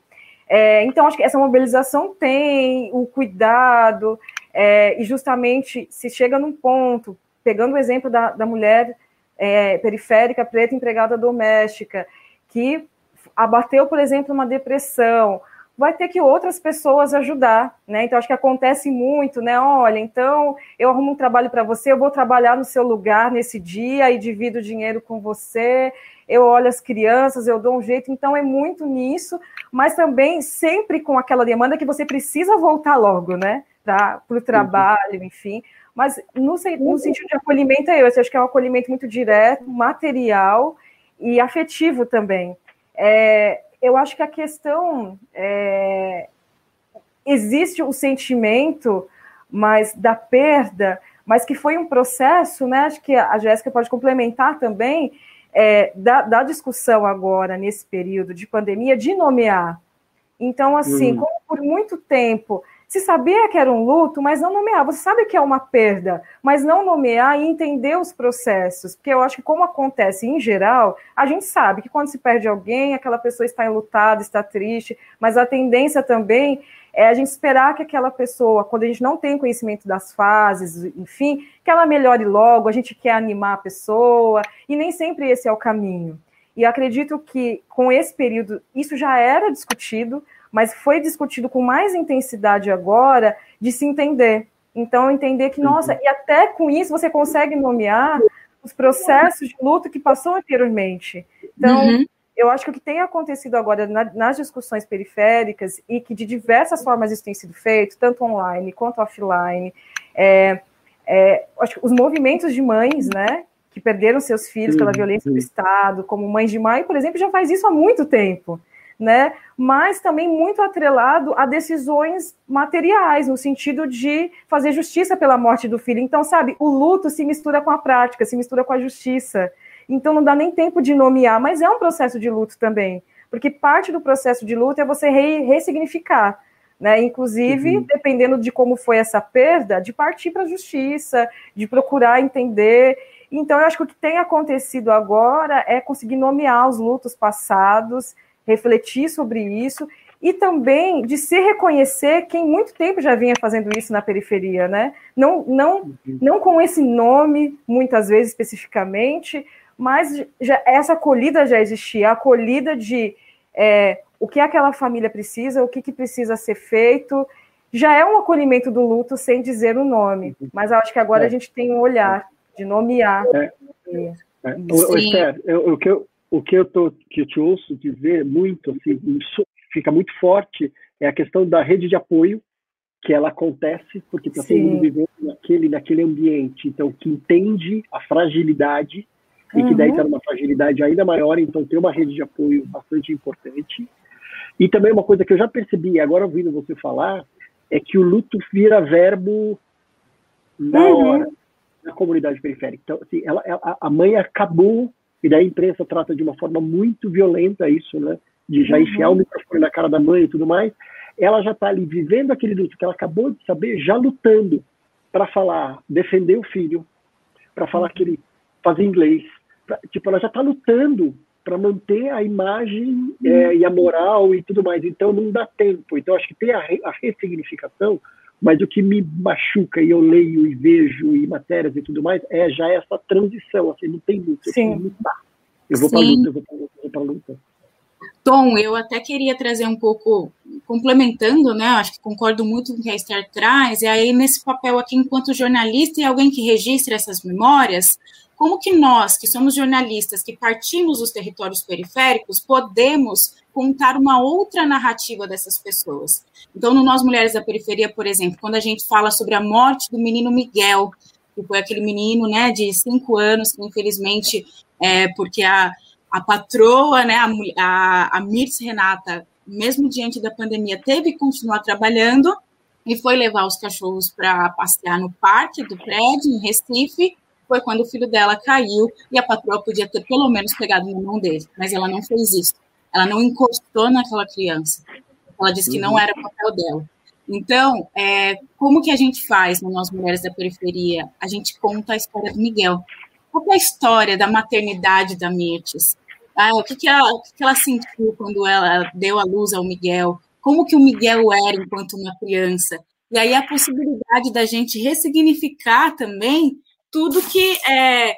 É, então, acho que essa mobilização tem o cuidado, é, e justamente se chega num ponto, pegando o exemplo da, da mulher é, periférica, preta, empregada doméstica, que abateu, por exemplo, uma depressão, vai ter que outras pessoas ajudar, né? Então acho que acontece muito, né? Olha, então eu arrumo um trabalho para você, eu vou trabalhar no seu lugar nesse dia e divido o dinheiro com você. Eu olho as crianças, eu dou um jeito. Então é muito nisso, mas também sempre com aquela demanda que você precisa voltar logo, né? para o trabalho, enfim. Mas no, no, sentido de acolhimento é eu, acho que é um acolhimento muito direto, material e afetivo também. É, eu acho que a questão é, existe o sentimento, mas da perda, mas que foi um processo, né? Acho que a Jéssica pode complementar também é, da, da, discussão agora nesse período de pandemia de nomear. Então, assim, hum. como por muito tempo se sabia que era um luto, mas não nomear. Você sabe que é uma perda, mas não nomear e entender os processos. Porque eu acho que, como acontece em geral, a gente sabe que quando se perde alguém, aquela pessoa está enlutada, está triste, mas a tendência também é a gente esperar que aquela pessoa, quando a gente não tem conhecimento das fases, enfim, que ela melhore logo, a gente quer animar a pessoa, e nem sempre esse é o caminho. E acredito que com esse período isso já era discutido, mas foi discutido com mais intensidade agora de se entender. Então, entender que, nossa, uhum. e até com isso você consegue nomear os processos de luto que passou anteriormente. Então, uhum. eu acho que o que tem acontecido agora na, nas discussões periféricas e que de diversas formas isso tem sido feito, tanto online quanto offline, é, é, acho que os movimentos de mães, né, que perderam seus filhos pela violência do Estado, como Mães de Maio, por exemplo, já faz isso há muito tempo né? Mas também muito atrelado a decisões materiais, no sentido de fazer justiça pela morte do filho. Então, sabe, o luto se mistura com a prática, se mistura com a justiça. Então, não dá nem tempo de nomear, mas é um processo de luto também, porque parte do processo de luto é você re ressignificar. Né? Inclusive, uhum. dependendo de como foi essa perda, de partir para a justiça, de procurar entender. Então, eu acho que o que tem acontecido agora é conseguir nomear os lutos passados, refletir sobre isso e também de se reconhecer quem muito tempo já vinha fazendo isso na periferia, né? Não, não, não com esse nome, muitas vezes especificamente, mas já, essa acolhida já existia, a acolhida de é, o que aquela família precisa, o que, que precisa ser feito, já é um acolhimento do luto sem dizer o nome, mas acho que agora é. a gente tem um olhar de nomear. É. É. O, Esther, eu, o que eu o que eu, tô, que eu te ouço dizer muito, assim, fica muito forte, é a questão da rede de apoio, que ela acontece porque está todo mundo vivendo naquele, naquele ambiente, então, que entende a fragilidade, e que daí está uhum. numa fragilidade ainda maior, então tem uma rede de apoio bastante importante. E também uma coisa que eu já percebi, agora ouvindo você falar, é que o luto vira verbo na uhum. hora, na comunidade periférica. Então, assim, ela, ela, a mãe acabou e daí a imprensa trata de uma forma muito violenta isso, né? De já enfiar uhum. o microfone na cara da mãe e tudo mais. Ela já está ali vivendo aquele luto que ela acabou de saber, já lutando para falar, defender o filho, para falar que ele fazia inglês. Pra, tipo, ela já está lutando para manter a imagem é, e a moral e tudo mais. Então não dá tempo. Então acho que tem a, a ressignificação mas o que me machuca e eu leio e vejo e matérias e tudo mais é já essa transição, assim, não tem luta, Sim. eu lutar. Eu vou para luta, eu vou para luta, eu vou para luta. Tom, eu até queria trazer um pouco complementando, né? Acho que concordo muito com o que a Esther traz, e aí nesse papel aqui, enquanto jornalista e alguém que registra essas memórias, como que nós, que somos jornalistas, que partimos dos territórios periféricos, podemos contar uma outra narrativa dessas pessoas? Então, no Nós Mulheres da Periferia, por exemplo, quando a gente fala sobre a morte do menino Miguel, que foi aquele menino, né, de cinco anos, que infelizmente, é, porque a, a patroa, né, a, a, Mirce Renata, mesmo diante da pandemia, teve que continuar trabalhando e foi levar os cachorros para passear no parque do prédio, em Recife, foi quando o filho dela caiu e a patroa podia ter pelo menos pegado na mão dele, mas ela não fez isso. Ela não encostou naquela criança. Ela disse que não uhum. era papel dela. Então, é, como que a gente faz no Nós Mulheres da Periferia? A gente conta a história do Miguel. Qual é a história da maternidade da Mirtes? Ah, o que, que, ela, o que, que ela sentiu quando ela deu a luz ao Miguel? Como que o Miguel era enquanto uma criança? E aí a possibilidade da gente ressignificar também tudo que é,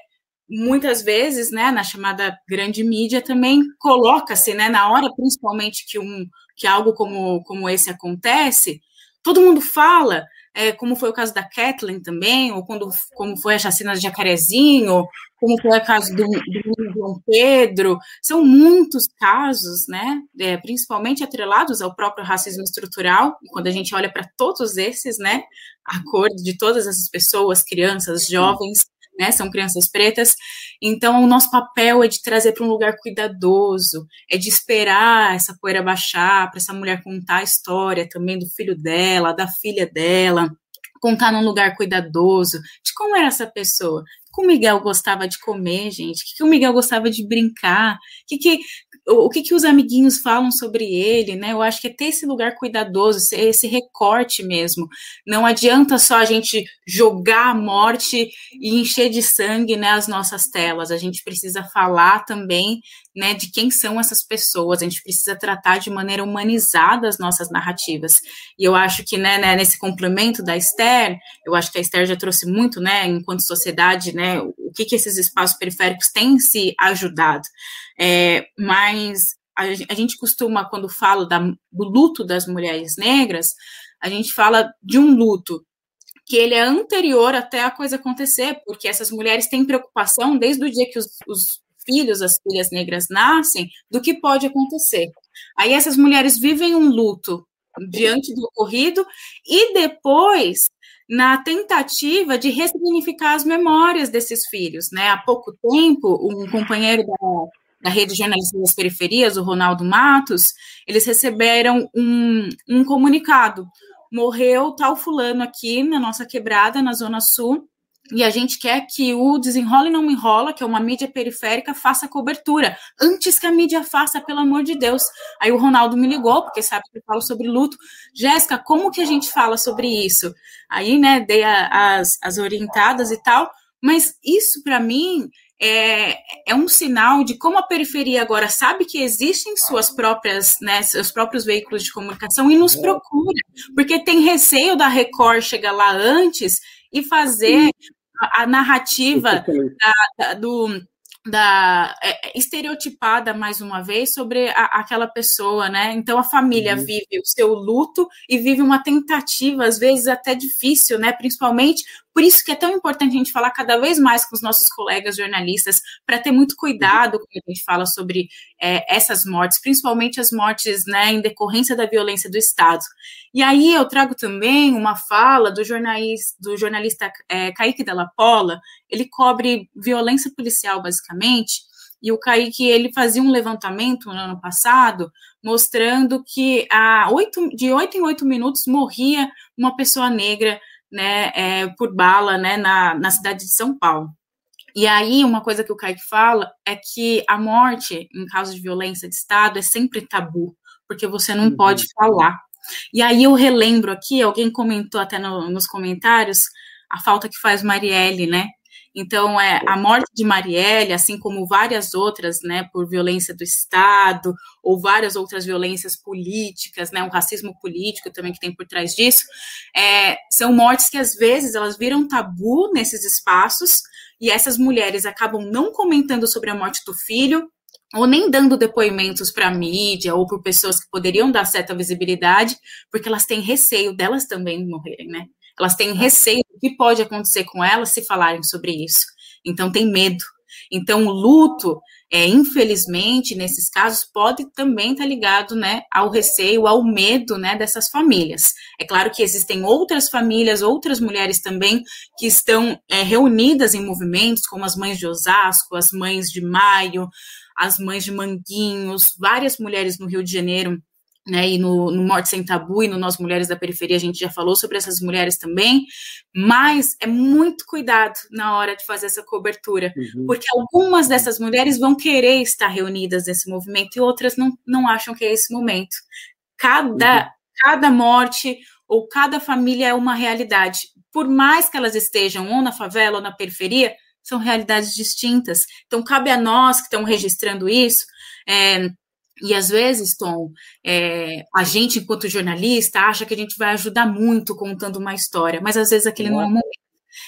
muitas vezes, né, na chamada grande mídia também coloca-se, né, na hora principalmente que um que algo como, como esse acontece, todo mundo fala, é, como foi o caso da Kathleen também, ou quando, como foi a chacina de Jacarezinho, como foi o caso do, do João Pedro, são muitos casos, né, é, principalmente atrelados ao próprio racismo estrutural, e quando a gente olha para todos esses, né, a cor de todas essas pessoas, crianças, jovens, né, são crianças pretas. Então, o nosso papel é de trazer para um lugar cuidadoso, é de esperar essa poeira baixar, para essa mulher contar a história também do filho dela, da filha dela, contar num lugar cuidadoso, de como era essa pessoa, que o Miguel gostava de comer, gente, o que o Miguel gostava de brincar, o que, que o que, que os amiguinhos falam sobre ele, né? Eu acho que é ter esse lugar cuidadoso, esse recorte mesmo. Não adianta só a gente jogar a morte e encher de sangue né, as nossas telas. A gente precisa falar também né, de quem são essas pessoas. A gente precisa tratar de maneira humanizada as nossas narrativas. E eu acho que né, né, nesse complemento da Esther, eu acho que a Esther já trouxe muito, né, enquanto sociedade, né, o que, que esses espaços periféricos têm se ajudado. É, mas a, a, gente costuma, quando fala da, do luto das mulheres negras, a gente fala de um luto que ele é anterior até a coisa acontecer, porque essas mulheres têm preocupação desde o dia que os, os filhos, as filhas negras nascem, do que pode acontecer. Aí essas mulheres vivem um luto diante do ocorrido e depois na tentativa de ressignificar as memórias desses filhos, né? Há pouco tempo, um companheiro da, da rede de jornalistas das periferias, o Ronaldo Matos, eles receberam um, um comunicado. Morreu tal fulano aqui na nossa quebrada, na Zona Sul, e a gente quer que o Desenrola e Não Me Enrola, que é uma mídia periférica, faça cobertura, antes que a mídia faça, pelo amor de Deus. Aí o Ronaldo me ligou, porque sabe que eu falo sobre luto. Jéssica, como que a gente fala sobre isso? Aí, né, dei a, as, as orientadas e tal, mas isso, para mim, é, é um sinal de como a periferia agora sabe que existem suas próprias, né, seus próprios veículos de comunicação e nos é. procura, porque tem receio da Record chegar lá antes e fazer a, a narrativa da, da, do da é, é, estereotipada mais uma vez sobre a, aquela pessoa, né? Então a família uhum. vive o seu luto e vive uma tentativa, às vezes até difícil, né? Principalmente por isso que é tão importante a gente falar cada vez mais com os nossos colegas jornalistas, para ter muito cuidado quando a gente fala sobre é, essas mortes, principalmente as mortes né, em decorrência da violência do Estado. E aí eu trago também uma fala do, jornalista, do jornalista é, Kaique Della Pola, ele cobre violência policial, basicamente, e o Kaique, ele fazia um levantamento no ano passado, mostrando que a oito, de oito em oito minutos morria uma pessoa negra né, é, por bala né, na, na cidade de São Paulo. E aí, uma coisa que o Kaique fala é que a morte, em caso de violência de Estado, é sempre tabu, porque você não uhum. pode falar. E aí eu relembro aqui, alguém comentou até no, nos comentários, a falta que faz Marielle, né? Então, é, a morte de Marielle, assim como várias outras, né, por violência do Estado, ou várias outras violências políticas, né, um racismo político também que tem por trás disso, é, são mortes que às vezes elas viram tabu nesses espaços, e essas mulheres acabam não comentando sobre a morte do filho, ou nem dando depoimentos para a mídia ou por pessoas que poderiam dar certa visibilidade, porque elas têm receio delas também morrerem, né? Elas têm receio do que pode acontecer com elas se falarem sobre isso. Então tem medo. Então o luto, é, infelizmente, nesses casos, pode também estar tá ligado, né, ao receio, ao medo, né, dessas famílias. É claro que existem outras famílias, outras mulheres também que estão é, reunidas em movimentos, como as mães de Osasco, as mães de Maio, as mães de Manguinhos, várias mulheres no Rio de Janeiro né, e no, no, Morte Sem Tabu e no Nós Mulheres da Periferia a gente já falou sobre essas mulheres também, mas é muito cuidado na hora de fazer essa cobertura, uhum. porque algumas dessas mulheres vão querer estar reunidas nesse movimento e outras não, não acham que é esse momento. Cada, uhum. cada morte ou cada família é uma realidade. Por mais que elas estejam ou na favela ou na periferia, são realidades distintas. Então, cabe a nós que estamos registrando isso. É, e às vezes, Tom, é, a gente, enquanto jornalista, acha que a gente vai ajudar muito contando uma história, mas às vezes aquele não é momento.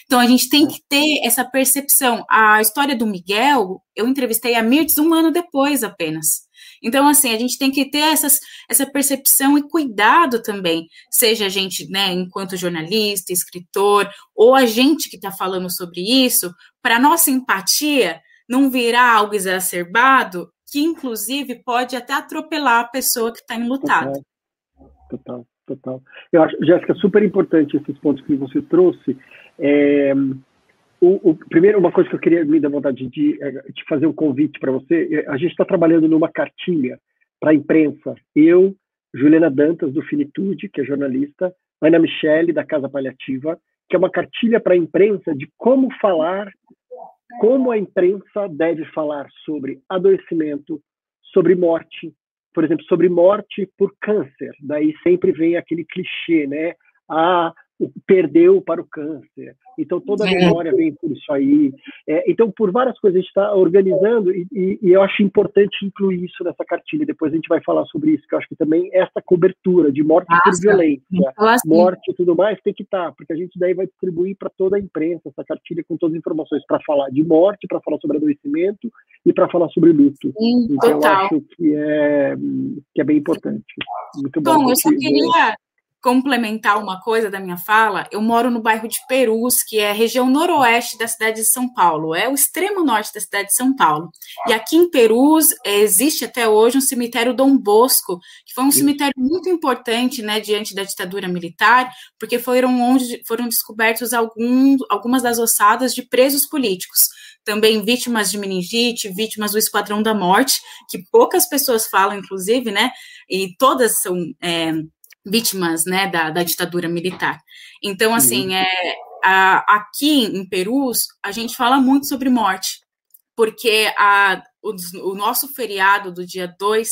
Então a gente tem que ter essa percepção. A história do Miguel, eu entrevistei a Mirtz um ano depois apenas. Então, assim, a gente tem que ter essas, essa percepção e cuidado também, seja a gente, né, enquanto jornalista, escritor, ou a gente que está falando sobre isso, para nossa empatia não virar algo exacerbado, que inclusive pode até atropelar a pessoa que está enlutada. Total, total, total. Eu acho, Jéssica, super importante esses pontos que você trouxe. É, o, o, primeiro, uma coisa que eu queria me dar vontade de, de fazer um convite para você, é, a gente está trabalhando numa cartilha para a imprensa. Eu, Juliana Dantas, do Finitude, que é jornalista, Ana Michele, da Casa Paliativa, que é uma cartilha para a imprensa de como falar, como a imprensa deve falar sobre adoecimento, sobre morte, por exemplo, sobre morte por câncer. Daí sempre vem aquele clichê, né? Ah, perdeu para o câncer. Então, toda a memória vem por isso aí. É, então, por várias coisas, a gente está organizando e, e, e, eu acho importante incluir isso nessa cartilha. Depois a gente vai falar sobre isso, que eu acho que também essa cobertura de morte Nossa, por violência, assim. morte e tudo mais, tem que estar, tá, porque a gente daí vai distribuir para toda a imprensa essa cartilha com todas as informações para falar de morte, para falar sobre adoecimento e para falar sobre luto. Sim, então, total. eu acho que é, que é bem importante. Muito bom. Bom, eu só queria complementar uma coisa da minha fala, eu moro no bairro de Perus, que é a região noroeste da cidade de São Paulo, é o extremo norte da cidade de São Paulo. E aqui em Perus existe até hoje um cemitério Dom Bosco, que foi um cemitério muito importante, né, diante da ditadura militar, porque foram onde foram descobertos algum, algumas das ossadas de presos políticos também vítimas de meningite, vítimas do Esquadrão da Morte, que poucas pessoas falam, inclusive, né? E todas são é, vítimas né, da, da ditadura militar. Então, assim, é, a, aqui em Perus, a gente fala muito sobre morte, porque a, o, o nosso feriado do dia 2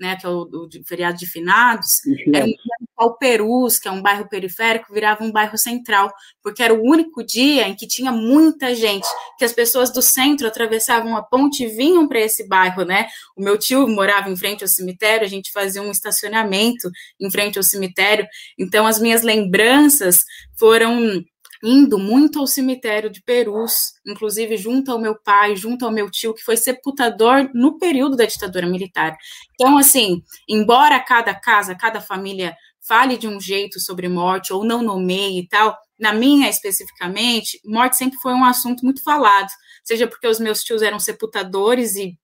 né, que é o, o feriado de finados, era um dia no Perus, que é um bairro periférico, virava um bairro central, porque era o único dia em que tinha muita gente, que as pessoas do centro atravessavam a ponte e vinham para esse bairro, né? O meu tio morava em frente ao cemitério, a gente fazia um estacionamento em frente ao cemitério, então as minhas lembranças foram indo muito ao cemitério de Perus, inclusive junto ao meu pai, junto ao meu tio, que foi sepultador no período da ditadura militar. Então, assim, embora cada casa, cada família fale de um jeito sobre morte ou não nomeie e tal, na minha especificamente, morte sempre foi um assunto muito falado, seja porque os meus tios eram sepultadores e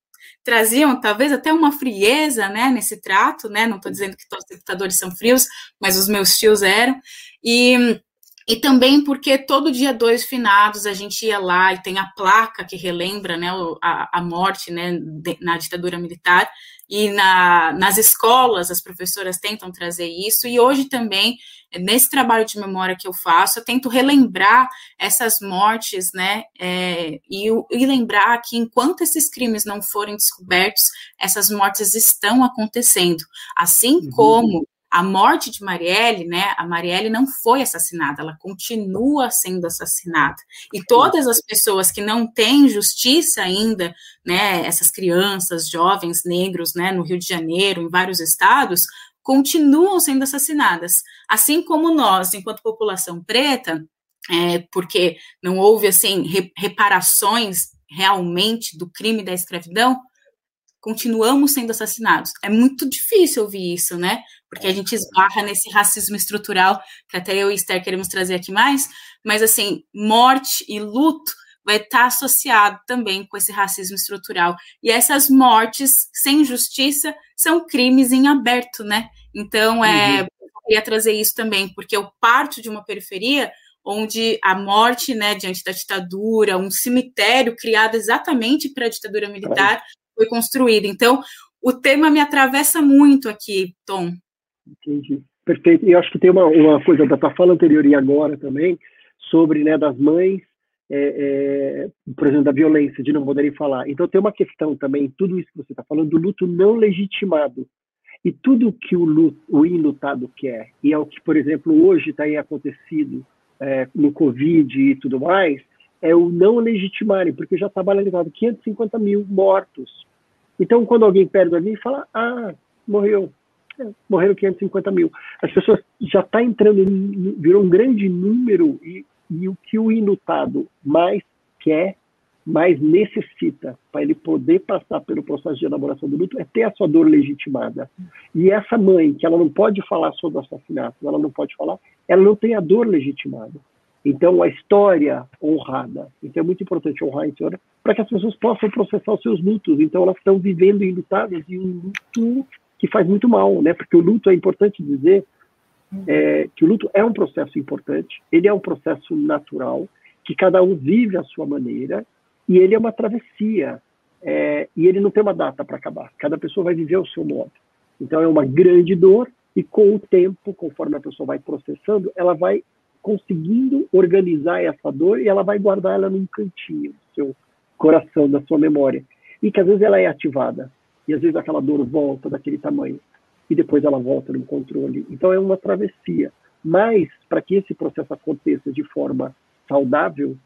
traziam talvez até uma frieza, né, nesse trato, né, não estou dizendo que todos os sepultadores são frios, mas os meus tios eram, e e também porque todo dia dois finados a gente ia lá e tem a placa que relembra né, a, a morte né, de, na ditadura militar. E na, nas escolas as professoras tentam trazer isso. E hoje também, nesse trabalho de memória que eu faço, eu tento relembrar essas mortes, né? É, e, e lembrar que enquanto esses crimes não forem descobertos, essas mortes estão acontecendo. Assim uhum. como a morte de Marielle, né? A Marielle não foi assassinada, ela continua sendo assassinada. E todas as pessoas que não têm justiça ainda, né? Essas crianças, jovens negros, né? No Rio de Janeiro, em vários estados, continuam sendo assassinadas. Assim como nós, enquanto população preta, é, porque não houve assim reparações realmente do crime da escravidão, continuamos sendo assassinados. É muito difícil ouvir isso, né? Porque a gente esbarra nesse racismo estrutural, que até eu e Esther queremos trazer aqui mais, mas assim, morte e luto vai estar associado também com esse racismo estrutural. E essas mortes sem justiça são crimes em aberto, né? Então, é, uhum. eu queria trazer isso também, porque eu parto de uma periferia onde a morte, né, diante da ditadura, um cemitério criado exatamente para a ditadura militar, foi construído. Então, o tema me atravessa muito aqui, Tom. Entendi. Perfeito. E acho que tem uma, uma coisa da tua fala anterior e agora também, sobre né, das mães, é, é, por exemplo, da violência, de não poderem falar. Então, tem uma questão também, tudo isso que você está falando, do luto não legitimado. E tudo que o, luto, o inlutado quer, e é o que, por exemplo, hoje está aí acontecido é, no Covid e tudo mais, é o não legitimarem, porque já está balizado 550 mil mortos. Então, quando alguém perde alguém, fala, ah, morreu, é, morreram 550 mil. As pessoas já está entrando, virou um grande número e, e o que o inutado mais quer mas necessita, para ele poder passar pelo processo de elaboração do luto, é ter a sua dor legitimada. E essa mãe, que ela não pode falar sobre o assassinato, ela não pode falar, ela não tem a dor legitimada. Então, a história honrada. Então, é muito importante honrar a história para que as pessoas possam processar os seus lutos. Então, elas estão vivendo enlutadas e um luto que faz muito mal, né? Porque o luto, é importante dizer, é, que o luto é um processo importante, ele é um processo natural, que cada um vive à sua maneira, e ele é uma travessia. É, e ele não tem uma data para acabar. Cada pessoa vai viver o seu modo. Então é uma grande dor e com o tempo, conforme a pessoa vai processando, ela vai conseguindo organizar essa dor e ela vai guardar ela num cantinho do seu coração, da sua memória. E que às vezes ela é ativada. E às vezes aquela dor volta daquele tamanho. E depois ela volta no controle. Então é uma travessia. Mas, para que esse processo aconteça de forma saudável,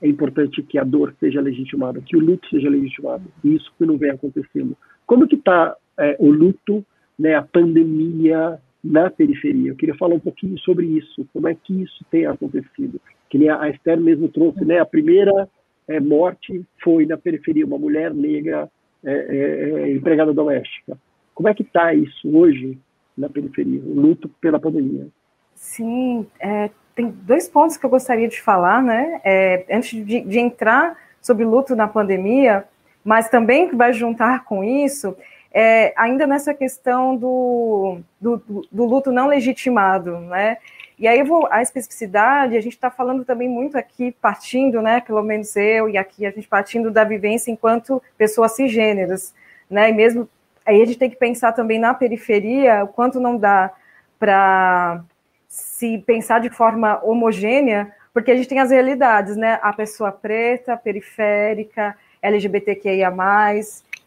é importante que a dor seja legitimada, que o luto seja legitimado. E isso que não vem acontecendo. Como que está é, o luto, né, a pandemia na periferia? Eu queria falar um pouquinho sobre isso. Como é que isso tem acontecido? Que nem a Esther mesmo trouxe, né? A primeira é, morte foi na periferia, uma mulher negra é, é, empregada doméstica. Como é que está isso hoje na periferia? O luto pela pandemia? Sim, é, tem dois pontos que eu gostaria de falar, né? É, antes de, de, entrar sobre luto na pandemia, mas também vai juntar com isso, é, ainda nessa questão do, do, do, luto não legitimado, né? E aí vou a especificidade, a gente está falando também muito aqui, partindo, né? Pelo menos eu e aqui a gente partindo da vivência enquanto pessoas cisgêneras, né? E mesmo aí a gente tem que pensar também na periferia, o quanto não dá para se pensar de forma homogênea, porque a gente tem as realidades, né? A pessoa preta, periférica, LGBTQIA+,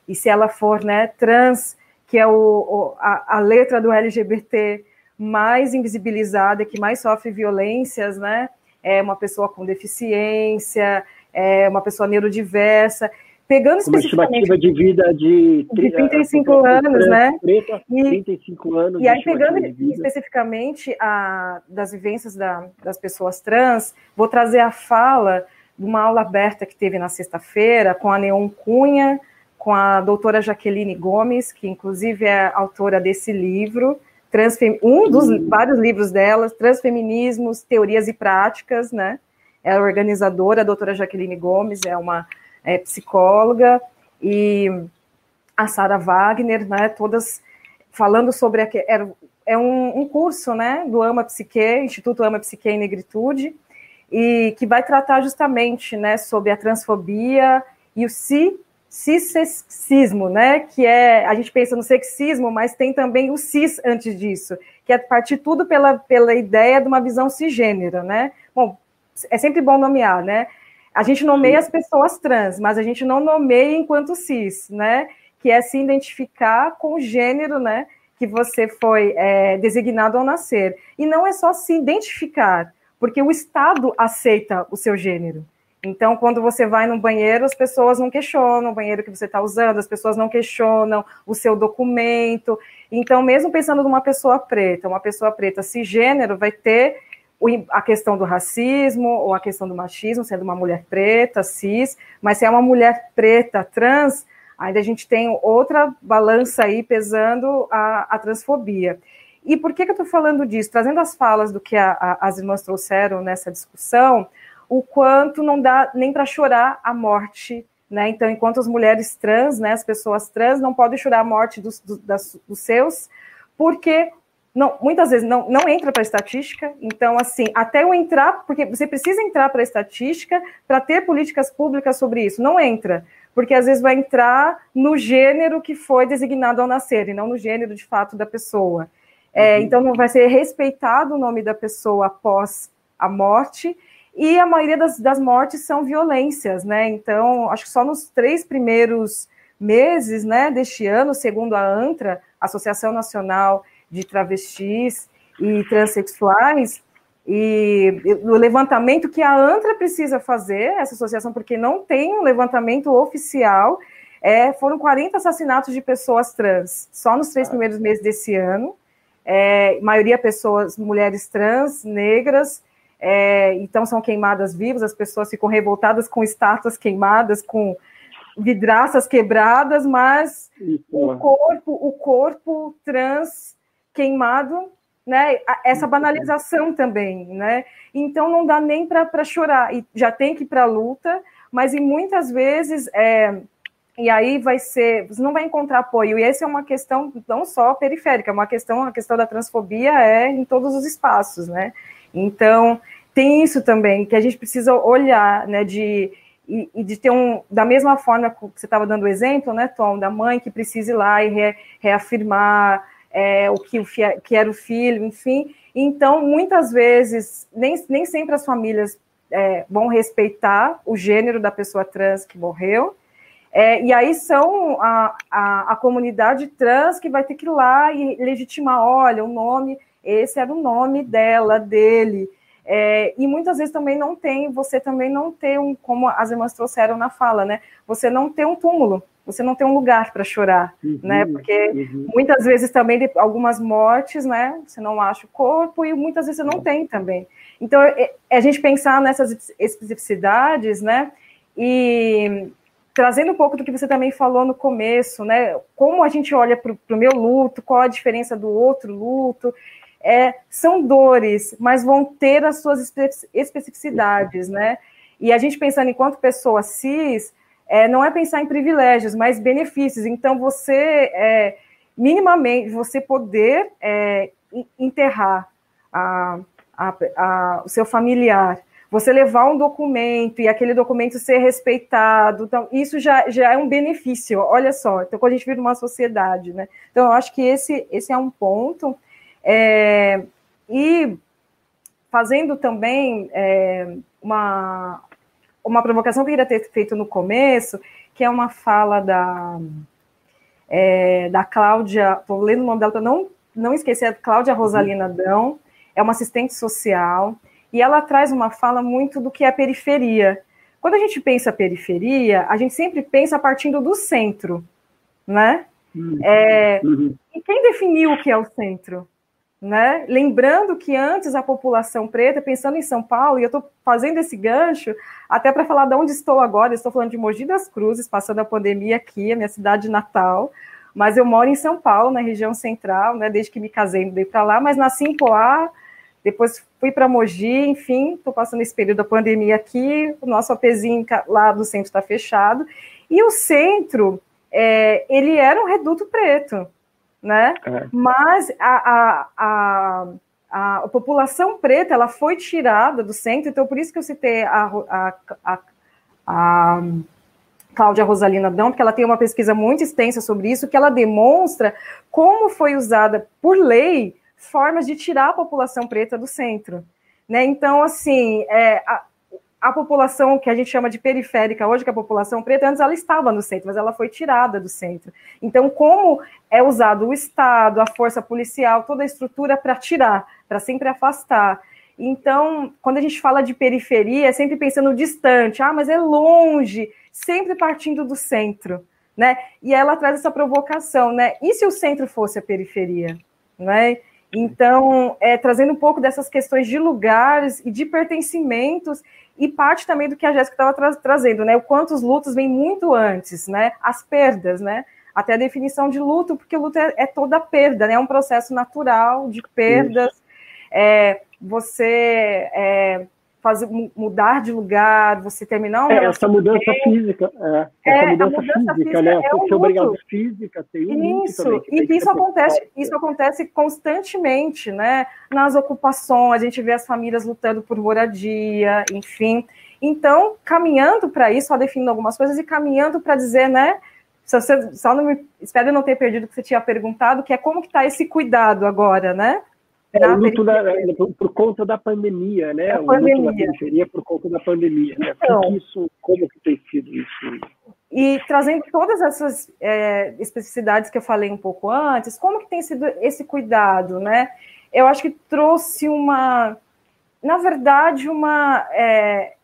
e se ela for né, trans, que é o, o a, a, letra do LGBT mais invisibilizada, que mais sofre violências, né? É uma pessoa com deficiência, é uma pessoa neurodiversa. Pegando uma estimativa de vida de, de 35 anos, né? Preta, e, 35 anos. E aí, pegando especificamente a, das vivências da, das pessoas trans, vou trazer a fala de uma aula aberta que teve na sexta-feira com a Neon Cunha, com a doutora Jaqueline Gomes, que inclusive é autora desse livro, Transfem um dos uhum. vários livros dela, Transfeminismos, Teorias e Práticas, né? É a organizadora, a doutora Jaqueline Gomes, é uma é, psicóloga, e a Sara Wagner, né, todas falando sobre a, era, é um, um, curso né, do Ama Psique, Instituto Ama Psique e Negritude, e que vai tratar justamente né, sobre a transfobia e o si, cissexismo, né, que é, a gente pensa no sexismo, mas tem também o cis antes disso, que é partir tudo pela, pela ideia de uma visão cisgênera, né, bom, é sempre bom nomear, né, a gente nomeia as pessoas trans, mas a gente não nomeia enquanto cis, né? Que é se identificar com o gênero, né? Que você foi é, designado ao nascer. E não é só se identificar, porque o Estado aceita o seu gênero. Então, quando você vai no banheiro, as pessoas não questionam o banheiro que você está usando, as pessoas não questionam o seu documento. Então, mesmo pensando numa pessoa preta, uma pessoa preta cisgênero vai ter a questão do racismo ou a questão do machismo, sendo uma mulher preta, cis, mas se é uma mulher preta, trans, Ainda a gente tem outra balança aí pesando a, a transfobia. E por que, que eu estou falando disso? Trazendo as falas do que a, a, as irmãs trouxeram nessa discussão, o quanto não dá nem para chorar a morte, né? Então, enquanto as mulheres trans, né, as pessoas trans, não podem chorar a morte dos, das, dos seus, porque não, muitas vezes não, não entra para a estatística. Então, assim, até eu entrar, porque você precisa entrar para a estatística para ter políticas públicas sobre isso. Não entra, porque às vezes vai entrar no gênero que foi designado ao nascer, e não no gênero de fato da pessoa. É, uhum. Então, não vai ser respeitado o nome da pessoa após a morte, e a maioria das, das mortes são violências, né? Então, acho que só nos três primeiros meses né, deste ano, segundo a ANTRA, Associação Nacional de Travestis e Transsexuais, e o levantamento que a ANTRA precisa fazer, essa associação, porque não tem um levantamento oficial, é, foram 40 assassinatos de pessoas trans, só nos três primeiros meses desse ano, é, maioria pessoas, mulheres trans, negras, é, então são queimadas vivas, as pessoas ficam revoltadas com estátuas queimadas, com vidraças quebradas, mas o corpo, o corpo trans queimado, né? Essa banalização também, né? Então não dá nem para chorar e já tem que ir para a luta, mas e muitas vezes é, e aí vai ser, você não vai encontrar apoio. E essa é uma questão não só periférica, é uma questão, a questão da transfobia é em todos os espaços, né? Então, tem isso também, que a gente precisa olhar, né, de, e, e de ter um, da mesma forma que você estava dando o exemplo, né, Tom, da mãe que precisa ir lá e re, reafirmar é, o que, o que era o filho, enfim. Então, muitas vezes, nem, nem sempre as famílias é, vão respeitar o gênero da pessoa trans que morreu, é, e aí são a, a, a, comunidade trans que vai ter que ir lá e legitimar, olha, o nome, esse era o nome dela, dele. É, e muitas vezes também não tem, você também não tem um, como as irmãs trouxeram na fala, né? Você não tem um túmulo, você não tem um lugar para chorar, uhum, né? Porque uhum. muitas vezes também de algumas mortes, né? Você não acha o corpo e muitas vezes você não tem também. Então, é, é a gente pensar nessas especificidades, né? E trazendo um pouco do que você também falou no começo, né? Como a gente olha para o meu luto, qual a diferença do outro luto é, são dores, mas vão ter as suas especificidades, né? E a gente pensando enquanto pessoa cis, é, não é pensar em privilégios, mas benefícios. Então, você, é, minimamente, você poder é, enterrar a, a, a, o seu familiar, você levar um documento e aquele documento ser respeitado, então, isso já, já é um benefício, olha só. Então, quando a gente vive numa sociedade, né? Então, eu acho que esse, esse é um ponto. É, e fazendo também é, uma, uma provocação que eu queria ter feito no começo, que é uma fala da, é, da Cláudia, estou lendo o nome dela para não, não esquecer, é Cláudia Rosalina Dão, é uma assistente social, e ela traz uma fala muito do que é periferia. Quando a gente pensa periferia, a gente sempre pensa partindo do centro, né? Uhum. É, uhum. E quem definiu o que é o centro? Né? Lembrando que antes a população preta, pensando em São Paulo, e eu estou fazendo esse gancho até para falar de onde estou agora, estou falando de Mogi das Cruzes, passando a pandemia aqui, a minha cidade natal, mas eu moro em São Paulo, na região central, né, desde que me casei, mudei para lá, mas nasci em Poá, depois fui para Mogi, enfim, estou passando esse período da pandemia aqui, o nosso apezinho lá do centro está fechado, e o centro, é, ele era um reduto preto, né? É. Mas a, a, a, a, população preta ela foi tirada do centro, então por isso que eu citei a, a, a, a Cláudia Rosalina Dão, porque ela tem uma pesquisa muito extensa sobre isso, que ela demonstra como foi usada por lei formas de tirar a população preta do centro. Né? Então, assim, é, a, a população que a gente chama de periférica hoje, que é a população preta, antes ela estava no centro, mas ela foi tirada do centro. Então, como é usado o Estado, a força policial, toda a estrutura para tirar, para sempre afastar. Então, quando a gente fala de periferia, é sempre pensando distante, ah, mas é longe, sempre partindo do centro, né? E ela traz essa provocação, né? E se o centro fosse a periferia, né? Então, é, trazendo um pouco dessas questões de lugares e de pertencimentos, e parte também do que a Jéssica estava tra trazendo, né? O quanto os lutos vêm muito antes, né? As perdas, né? Até a definição de luto, porque o luto é, é toda perda, né? É um processo natural de perdas. É, você é, fazer, mudar de lugar, você terminar um é, essa mudança física, é, essa é, mudança, mudança, física, né? É um obrigado física, tem um Isso, também, e isso acontece, isso acontece constantemente, né? Nas ocupações, a gente vê as famílias lutando por moradia, enfim. Então, caminhando para isso, só definindo algumas coisas e caminhando para dizer, né? Se você, só não me, espero não ter perdido o que você tinha perguntado, que é como que está esse cuidado agora, né? É, o luto da, por, por, conta da pandemia, né? O pandemia. luto da periferia por conta da pandemia, né? Então, que isso, como que tem sido isso? E trazendo todas essas é, especificidades que eu falei um pouco antes, como que tem sido esse cuidado, né? Eu acho que trouxe uma, na verdade, uma, é,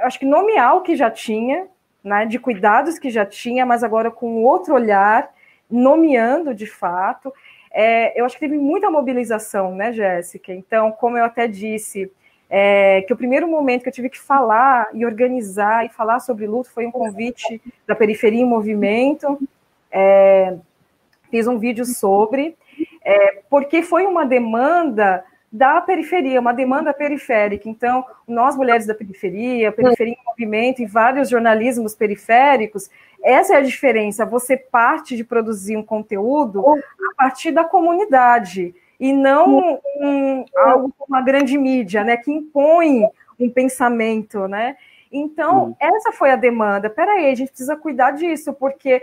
acho que nomear o que já tinha, né? De cuidados que já tinha, mas agora com outro olhar, nomeando de fato. É, eu acho que teve muita mobilização, né, Jéssica? Então, como eu até disse, é, que o primeiro momento que eu tive que falar e organizar e falar sobre luto foi um convite da Periferia em Movimento. É, fiz um vídeo sobre, é, porque foi uma demanda da periferia, uma demanda periférica. Então, nós, mulheres da periferia, periferia em movimento e vários jornalismos periféricos, essa é a diferença. Você parte de produzir um conteúdo a partir da comunidade e não um, algo como a grande mídia, né, que impõe um pensamento, né? Então, essa foi a demanda. Peraí, a gente precisa cuidar disso, porque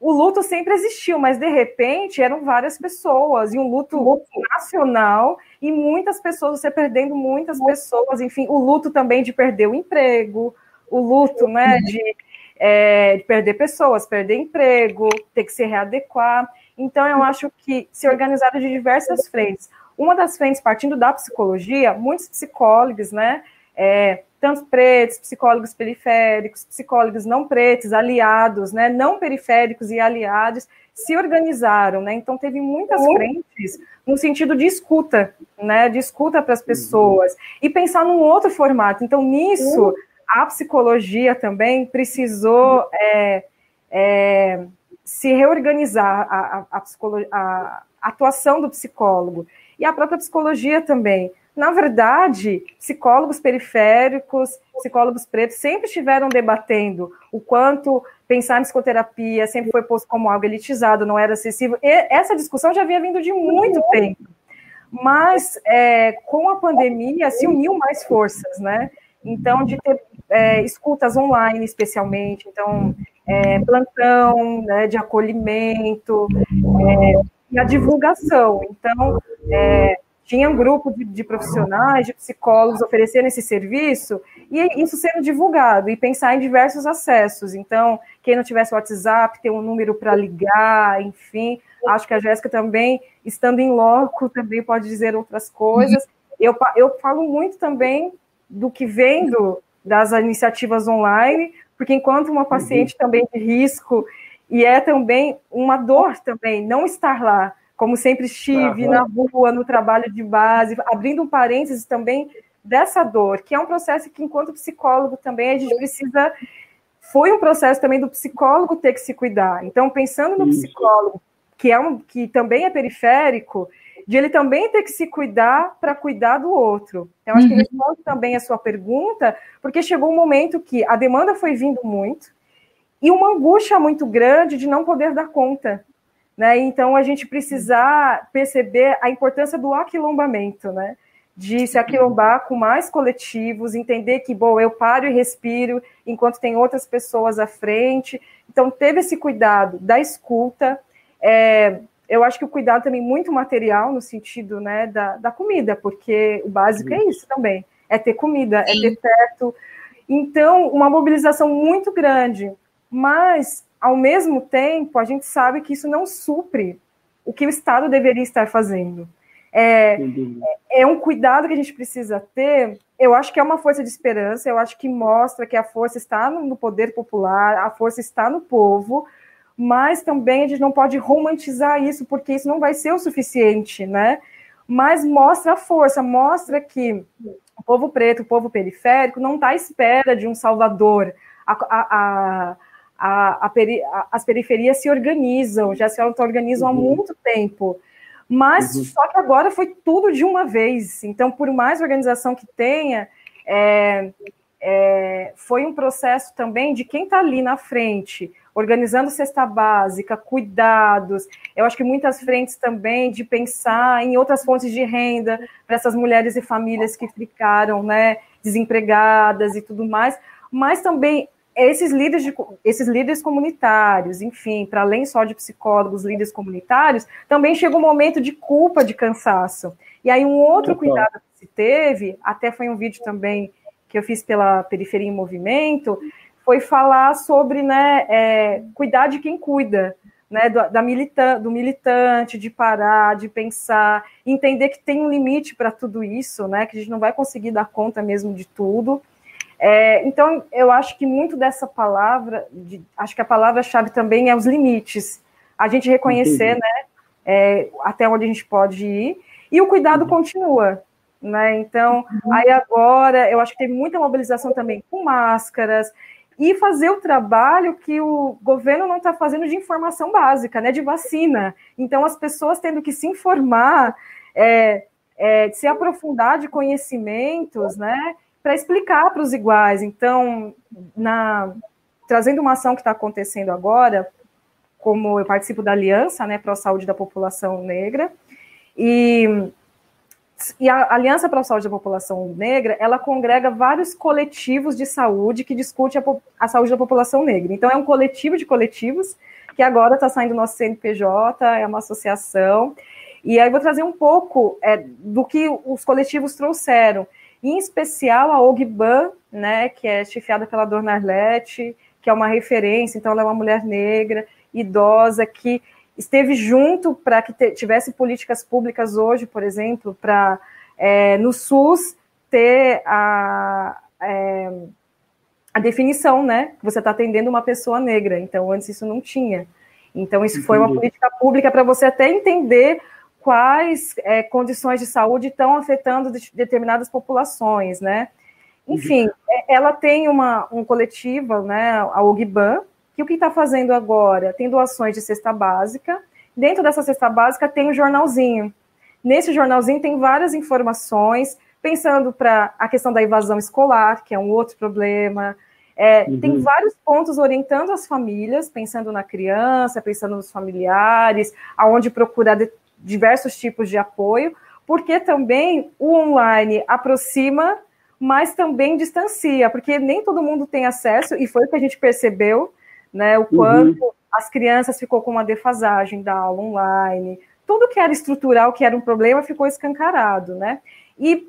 o luto sempre existiu, mas de repente eram várias pessoas, e um luto nacional, e muitas pessoas, você perdendo muitas pessoas, enfim, o luto também de perder o emprego, o luto né, de, é, de perder pessoas, perder emprego, ter que se readequar. Então, eu acho que se organizaram de diversas frentes. Uma das frentes, partindo da psicologia, muitos psicólogos, né, é, tanto pretos, psicólogos periféricos, psicólogos não pretos, aliados, né, não periféricos e aliados, se organizaram, né? Então teve muitas uhum. frentes no sentido de escuta, né, de escuta para as uhum. pessoas e pensar num outro formato. Então nisso uhum. A psicologia também precisou é, é, se reorganizar a, a, a, atuação do psicólogo e a própria psicologia também na verdade, psicólogos periféricos, psicólogos pretos sempre estiveram debatendo o quanto pensar em psicoterapia sempre foi posto como algo elitizado, não era acessível. E essa discussão já havia vindo de muito tempo. Mas é, com a pandemia se uniu mais forças, né? Então, de ter é, escutas online, especialmente, então, é, plantão né, de acolhimento, é, e a divulgação. Então, é, tinha um grupo de, de, profissionais, de psicólogos oferecendo esse serviço, e isso sendo divulgado, e pensar em diversos acessos. Então, quem não tivesse WhatsApp, ter um número para ligar, enfim. Acho que a Jéssica também, estando em loco, também pode dizer outras coisas. Eu, eu falo muito também do que vendo das iniciativas online, porque enquanto uma paciente também de risco, e é também uma dor também não estar lá, como sempre estive na rua, no trabalho de base, abrindo um parênteses também dessa dor, que é um processo que, enquanto psicólogo, também a gente precisa. Foi um processo também do psicólogo ter que se cuidar. Então, pensando no Isso. psicólogo, que, é um, que também é periférico, de ele também ter que se cuidar para cuidar do outro. Então, acho uhum. que responde também a sua pergunta, porque chegou um momento que a demanda foi vindo muito, e uma angústia muito grande de não poder dar conta. Né? Então, a gente precisar perceber a importância do aquilombamento, né? de se aquilombar com mais coletivos, entender que, bom, eu paro e respiro enquanto tem outras pessoas à frente. Então, teve esse cuidado da escuta. É, eu acho que o cuidado também muito material, no sentido né, da, da comida, porque o básico é isso também, é ter comida, é ter teto. Então, uma mobilização muito grande, mas ao mesmo tempo, a gente sabe que isso não supre o que o Estado deveria estar fazendo. É, é um cuidado que a gente precisa ter. Eu acho que é uma força de esperança, eu acho que mostra que a força está no poder popular, a força está no povo, mas também a gente não pode romantizar isso, porque isso não vai ser o suficiente, né? mas mostra a força, mostra que o povo preto, o povo periférico, não está à espera de um salvador. A, a, a, peri, as periferias se organizam, já se auto-organizam uhum. há muito tempo. Mas uhum. só que agora foi tudo de uma vez. Então, por mais organização que tenha, é, é, foi um processo também de quem está ali na frente, organizando cesta básica, cuidados. Eu acho que muitas frentes também de pensar em outras fontes de renda para essas mulheres e famílias que ficaram né, desempregadas e tudo mais, mas também esses líderes, de, esses líderes comunitários, enfim, para além só de psicólogos, líderes comunitários, também chega um momento de culpa, de cansaço. E aí um outro cuidado que se teve, até foi um vídeo também que eu fiz pela Periferia em Movimento, foi falar sobre né, é, cuidar de quem cuida, né, do, da militan do militante, de parar, de pensar, entender que tem um limite para tudo isso, né, que a gente não vai conseguir dar conta mesmo de tudo. É, então, eu acho que muito dessa palavra, de, acho que a palavra-chave também é os limites. A gente reconhecer né, é, até onde a gente pode ir, e o cuidado uhum. continua. Né? Então, uhum. aí agora, eu acho que tem muita mobilização também com máscaras, e fazer o trabalho que o governo não está fazendo de informação básica, né, de vacina. Então, as pessoas tendo que se informar, é, é, se aprofundar de conhecimentos, né, para explicar para os iguais. Então, na, trazendo uma ação que está acontecendo agora, como eu participo da Aliança né, para a Saúde da População Negra, e, e a Aliança para a Saúde da População Negra, ela congrega vários coletivos de saúde que discutem a, a saúde da população negra. Então, é um coletivo de coletivos que agora está saindo do nosso CNPJ, é uma associação, e aí vou trazer um pouco é, do que os coletivos trouxeram. Em especial a Ogban, né, que é chefiada pela Dona Arlete, que é uma referência, então ela é uma mulher negra, idosa, que esteve junto para que tivesse políticas públicas hoje, por exemplo, para é, no SUS ter a, é, a definição, né, que você está atendendo uma pessoa negra, então antes isso não tinha. Então isso Entendi. foi uma política pública para você até entender quais é, condições de saúde estão afetando de, determinadas populações, né? Enfim, uhum. Ela tem uma um coletivo, né, a OGBAN, que o que está fazendo agora? Tem doações de cesta básica. Dentro dessa cesta básica tem um jornalzinho. Nesse jornalzinho tem várias informações, pensando para a questão da evasão escolar, que é um outro problema. É, uhum. Tem vários pontos orientando as famílias, pensando na criança, pensando nos familiares, aonde procurar diversos tipos de apoio, porque também o online aproxima, mas também distancia, porque nem todo mundo tem acesso, e foi o que a gente percebeu, né, o uhum. quanto uhum. as crianças ficou com uma defasagem da aula online, tudo que era estrutural, que era um problema, ficou escancarado, né? E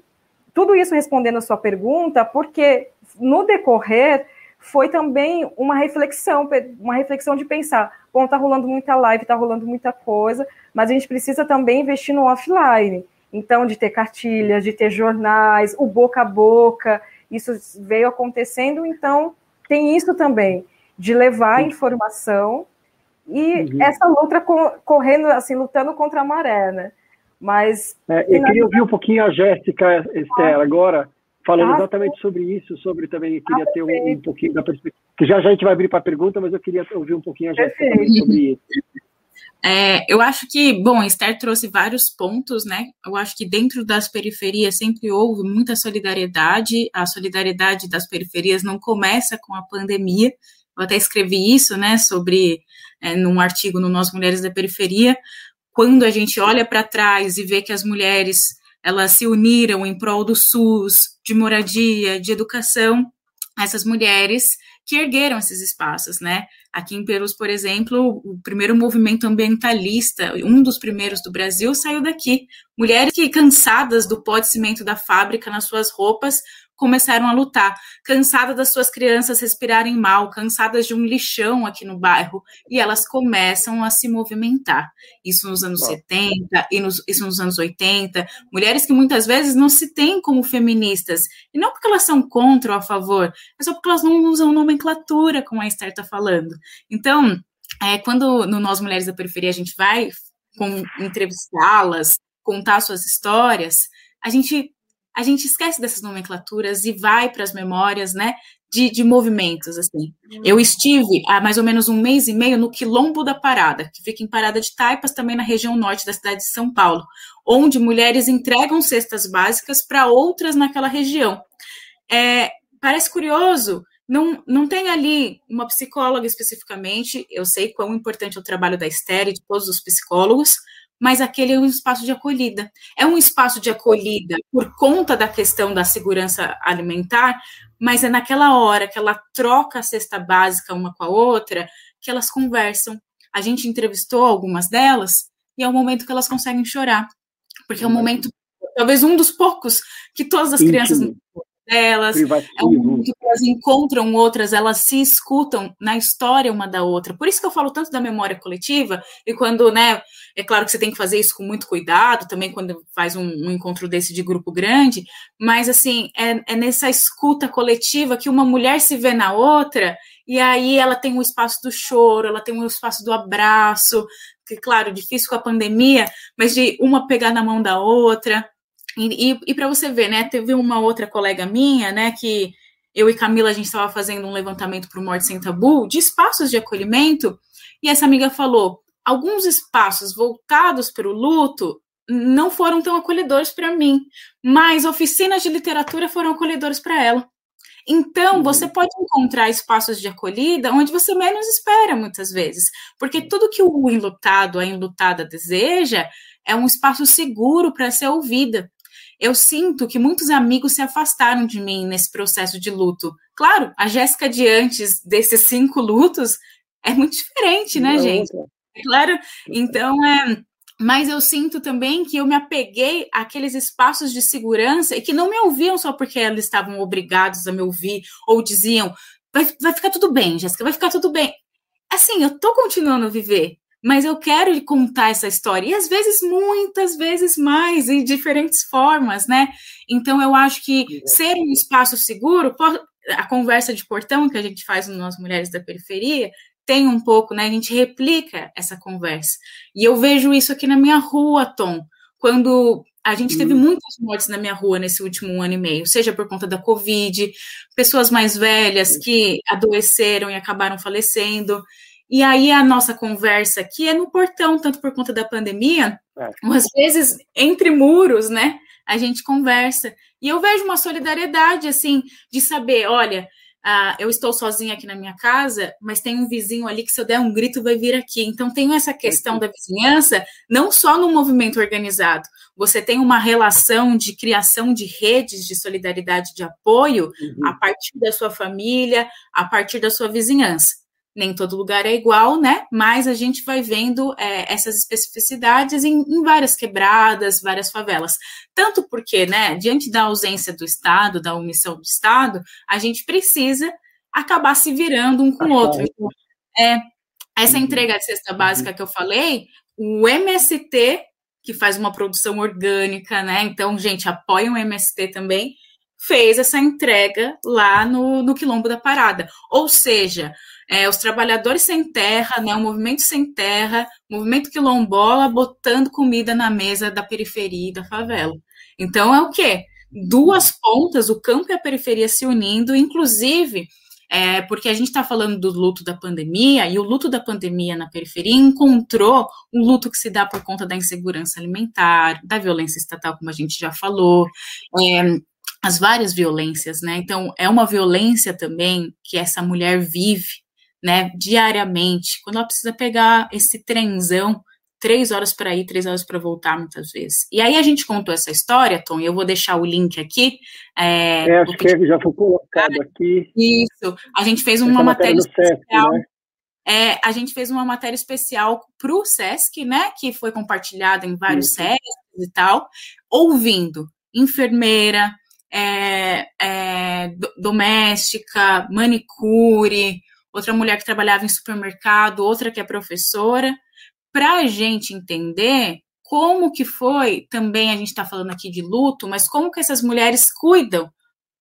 tudo isso respondendo a sua pergunta, porque no decorrer foi também uma reflexão, uma reflexão de pensar, bom, tá rolando muita live, tá rolando muita coisa, mas a gente precisa também investir no offline. Então, de ter cartilhas, de ter jornais, o boca a boca, isso veio acontecendo, então tem isso também, de levar informação e uhum. essa luta correndo, assim, lutando contra a maré, né? Mas. É, eu queria ouvir um pouquinho a Jéssica Estela agora, falando ah, exatamente sobre isso, sobre também, queria ah, ter um, um, pouquinho da perspectiva, que já, já a gente vai abrir para a pergunta, mas eu queria ouvir um pouquinho a Jéssica sobre isso. É, eu acho que, bom, a Esther trouxe vários pontos, né? Eu acho que dentro das periferias sempre houve muita solidariedade. A solidariedade das periferias não começa com a pandemia. Eu até escrevi isso, né, sobre, é, num artigo no Nós Mulheres da Periferia. Quando a gente olha para trás e vê que as mulheres elas se uniram em prol do SUS, de moradia, de educação, essas mulheres que ergueram esses espaços, né? Aqui em Perus, por exemplo, o primeiro movimento ambientalista, um dos primeiros do Brasil, saiu daqui. Mulheres que, cansadas do pó de cimento da fábrica nas suas roupas, começaram a lutar, cansadas das suas crianças respirarem mal, cansadas de um lixão aqui no bairro, e elas começam a se movimentar. Isso nos anos 70 e nos, isso nos anos 80. Mulheres que muitas vezes não se têm como feministas, e não porque elas são contra ou a favor, é só porque elas não usam nomenclatura, como a Esther está falando. Então, é, quando no Nós Mulheres da Periferia a gente vai entrevistá-las, contar suas histórias, a gente a gente esquece dessas nomenclaturas e vai para as memórias, né, de, de, movimentos, assim. Eu estive há mais ou menos um mês e meio no Quilombo da Parada, que fica em Parada de Taipas, também na região norte da cidade de São Paulo, onde mulheres entregam cestas básicas para outras naquela região. É, parece curioso, não, não tem ali uma psicóloga especificamente, eu sei quão importante é o trabalho da Esther e de todos os psicólogos, mas aquele é um espaço de acolhida. É um espaço de acolhida por conta da questão da segurança alimentar, mas é naquela hora que ela troca a cesta básica uma com a outra que elas conversam. A gente entrevistou algumas delas e é o momento que elas conseguem chorar, porque é um momento, talvez um dos poucos que todas as crianças delas, é um mundo que elas encontram outras, elas se escutam na história uma da outra. Por isso que eu falo tanto da memória coletiva, e quando, né, é claro que você tem que fazer isso com muito cuidado, também quando faz um, um encontro desse de grupo grande, mas assim, é, é nessa escuta coletiva que uma mulher se vê na outra, e aí ela tem o espaço do choro, ela tem o espaço do abraço, que, claro, difícil com a pandemia, mas de uma pegar na mão da outra. E, e, e para você ver, né, teve uma outra colega minha, né, que eu e Camila, a gente estava fazendo um levantamento para o Morte Sem Tabu, de espaços de acolhimento, e essa amiga falou, alguns espaços voltados para o luto não foram tão acolhedores para mim, mas oficinas de literatura foram acolhedores para ela. Então, uhum. você pode encontrar espaços de acolhida onde você menos espera, muitas vezes, porque tudo que o enlutado, a enlutada deseja é um espaço seguro para ser ouvida eu sinto que muitos amigos se afastaram de mim nesse processo de luto. Claro, a Jéssica de antes desses cinco lutos é muito diferente, né, gente? É claro, então é. Mas eu sinto também que eu me apeguei àqueles espaços de segurança e que não me ouviam só porque eles estavam obrigados a me ouvir ou diziam vai, vai ficar tudo bem, Jéssica, vai ficar tudo bem. Assim, eu tô continuando a viver, mas eu quero contar essa história, e às vezes, muitas vezes mais, em diferentes formas, né? Então, eu acho que ser um espaço seguro, a conversa de portão que a gente faz nas Mulheres da Periferia, tem um pouco, né? A gente replica essa conversa. E eu vejo isso aqui na minha rua, Tom, quando a gente teve muitas mortes na minha rua nesse último ano e meio, seja por conta da Covid, pessoas mais velhas que adoeceram e acabaram falecendo. E aí a nossa conversa aqui é no portão, tanto por conta da pandemia, é. às vezes entre muros, né? A gente conversa. E eu vejo uma solidariedade, assim, de saber, olha, uh, eu estou sozinha aqui na minha casa, mas tem um vizinho ali que se eu der um grito vai vir aqui. Então tem essa questão da vizinhança, não só no movimento organizado. Você tem uma relação de criação de redes de solidariedade, de apoio, uhum. a partir da sua família, a partir da sua vizinhança nem todo lugar é igual, né? Mas a gente vai vendo é, essas especificidades em, em, várias quebradas, várias favelas. Tanto porque, né, diante da ausência do Estado, da omissão do Estado, a gente precisa acabar se virando um com o outro. Então, é, essa uhum. entrega de cesta básica que eu falei, o MST, que faz uma produção orgânica, né? Então, gente, apoia o MST também, fez essa entrega lá no, no Quilombo da Parada. Ou seja, é, os trabalhadores sem terra, né, o movimento sem terra, movimento quilombola botando comida na mesa da periferia e da favela. Então é o quê? Duas pontas, o campo e a periferia se unindo, inclusive é, porque a gente está falando do luto da pandemia, e o luto da pandemia na periferia encontrou um luto que se dá por conta da insegurança alimentar, da violência estatal, como a gente já falou, é, as várias violências, né? Então, é uma violência também que essa mulher vive né, diariamente, quando ela precisa pegar esse trenzão, três horas para ir, três horas para voltar, muitas vezes. E aí a gente contou essa história, Tom, e eu vou deixar o link aqui. É, é acho que já foi colocado aqui. Isso, a gente fez uma matéria, matéria especial. né? É, a gente fez uma matéria especial para o SESC, né, que foi compartilhada em vários SESC e tal, ouvindo enfermeira, é, é, doméstica, manicure, outra mulher que trabalhava em supermercado, outra que é professora, para a gente entender como que foi, também a gente está falando aqui de luto, mas como que essas mulheres cuidam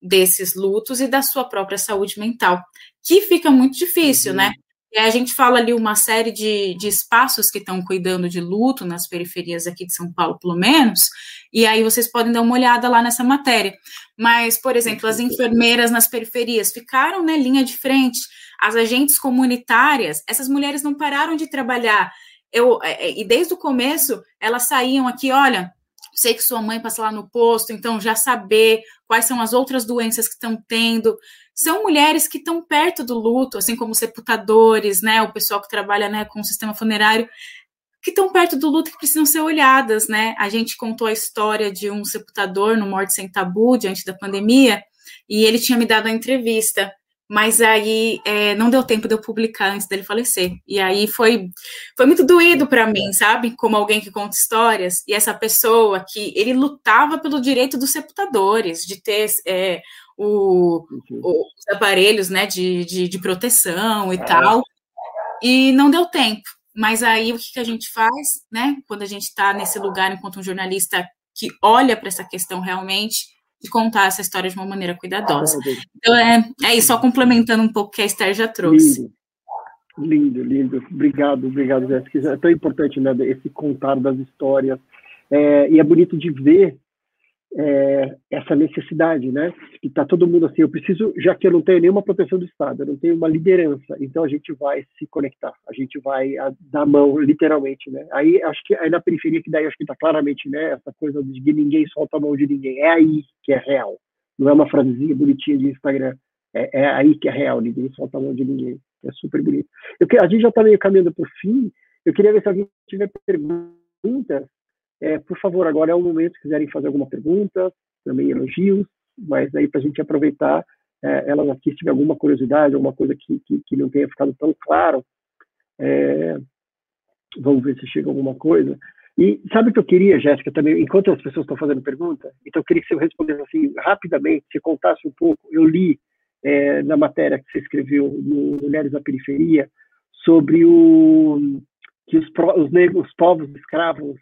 desses lutos e da sua própria saúde mental, que fica muito difícil, uhum. né? É, a gente fala ali uma série de, de espaços que estão cuidando de luto nas periferias aqui de São Paulo, pelo menos, e aí vocês podem dar uma olhada lá nessa matéria. Mas, por exemplo, as enfermeiras nas periferias ficaram na né, linha de frente, as agentes comunitárias, essas mulheres não pararam de trabalhar. Eu, é, é, e desde o começo, elas saíam aqui, olha, sei que sua mãe passa lá no posto, então já saber quais são as outras doenças que estão tendo. São mulheres que estão perto do luto, assim como sepultadores, né, o pessoal que trabalha né, com o sistema funerário, que estão perto do luto que precisam ser olhadas, né? A gente contou a história de um sepultador no Morte Sem Tabu, diante da pandemia, e ele tinha me dado a entrevista mas aí é, não deu tempo de eu publicar antes dele falecer. E aí foi, foi muito doído para mim, sabe? Como alguém que conta histórias, e essa pessoa que ele lutava pelo direito dos sepultadores, de ter é, o, o, os aparelhos né, de, de, de proteção e é. tal, e não deu tempo. Mas aí o que, que a gente faz, né? Quando a gente está nesse lugar enquanto um jornalista que olha para essa questão realmente de contar essa história de uma maneira cuidadosa. Então, é, é isso, só complementando um pouco o que a Esther já trouxe. Lindo, lindo, lindo. Obrigado, obrigado, Jéssica. É tão importante, né, esse contar das histórias. É, e é bonito de ver é, essa necessidade, né? Que está todo mundo assim, eu preciso, já que eu não tenho nenhuma proteção do Estado, eu não tenho uma liderança, então a gente vai se conectar, a gente vai a, dar mão, literalmente, né? Aí acho que aí na periferia que daí acho que está claramente, né? Essa coisa de que ninguém solta a mão de ninguém, é aí que é real, não é uma frasezinha bonitinha de Instagram, é, é aí que é real, ninguém solta a mão de ninguém, é super bonito. Eu, a gente já está meio caminhando o fim, eu queria ver se alguém tiver perguntas é, por favor, agora é o momento, se quiserem fazer alguma pergunta, também elogios, mas aí para a gente aproveitar é, elas aqui, se tiver alguma curiosidade, alguma coisa que, que, que não tenha ficado tão claro, é, vamos ver se chega alguma coisa. E sabe o que eu queria, Jéssica, também, enquanto as pessoas estão fazendo pergunta, então eu queria que você respondesse assim, rapidamente, se contasse um pouco, eu li é, na matéria que você escreveu no Mulheres da Periferia, sobre o que os, os negros, os povos escravos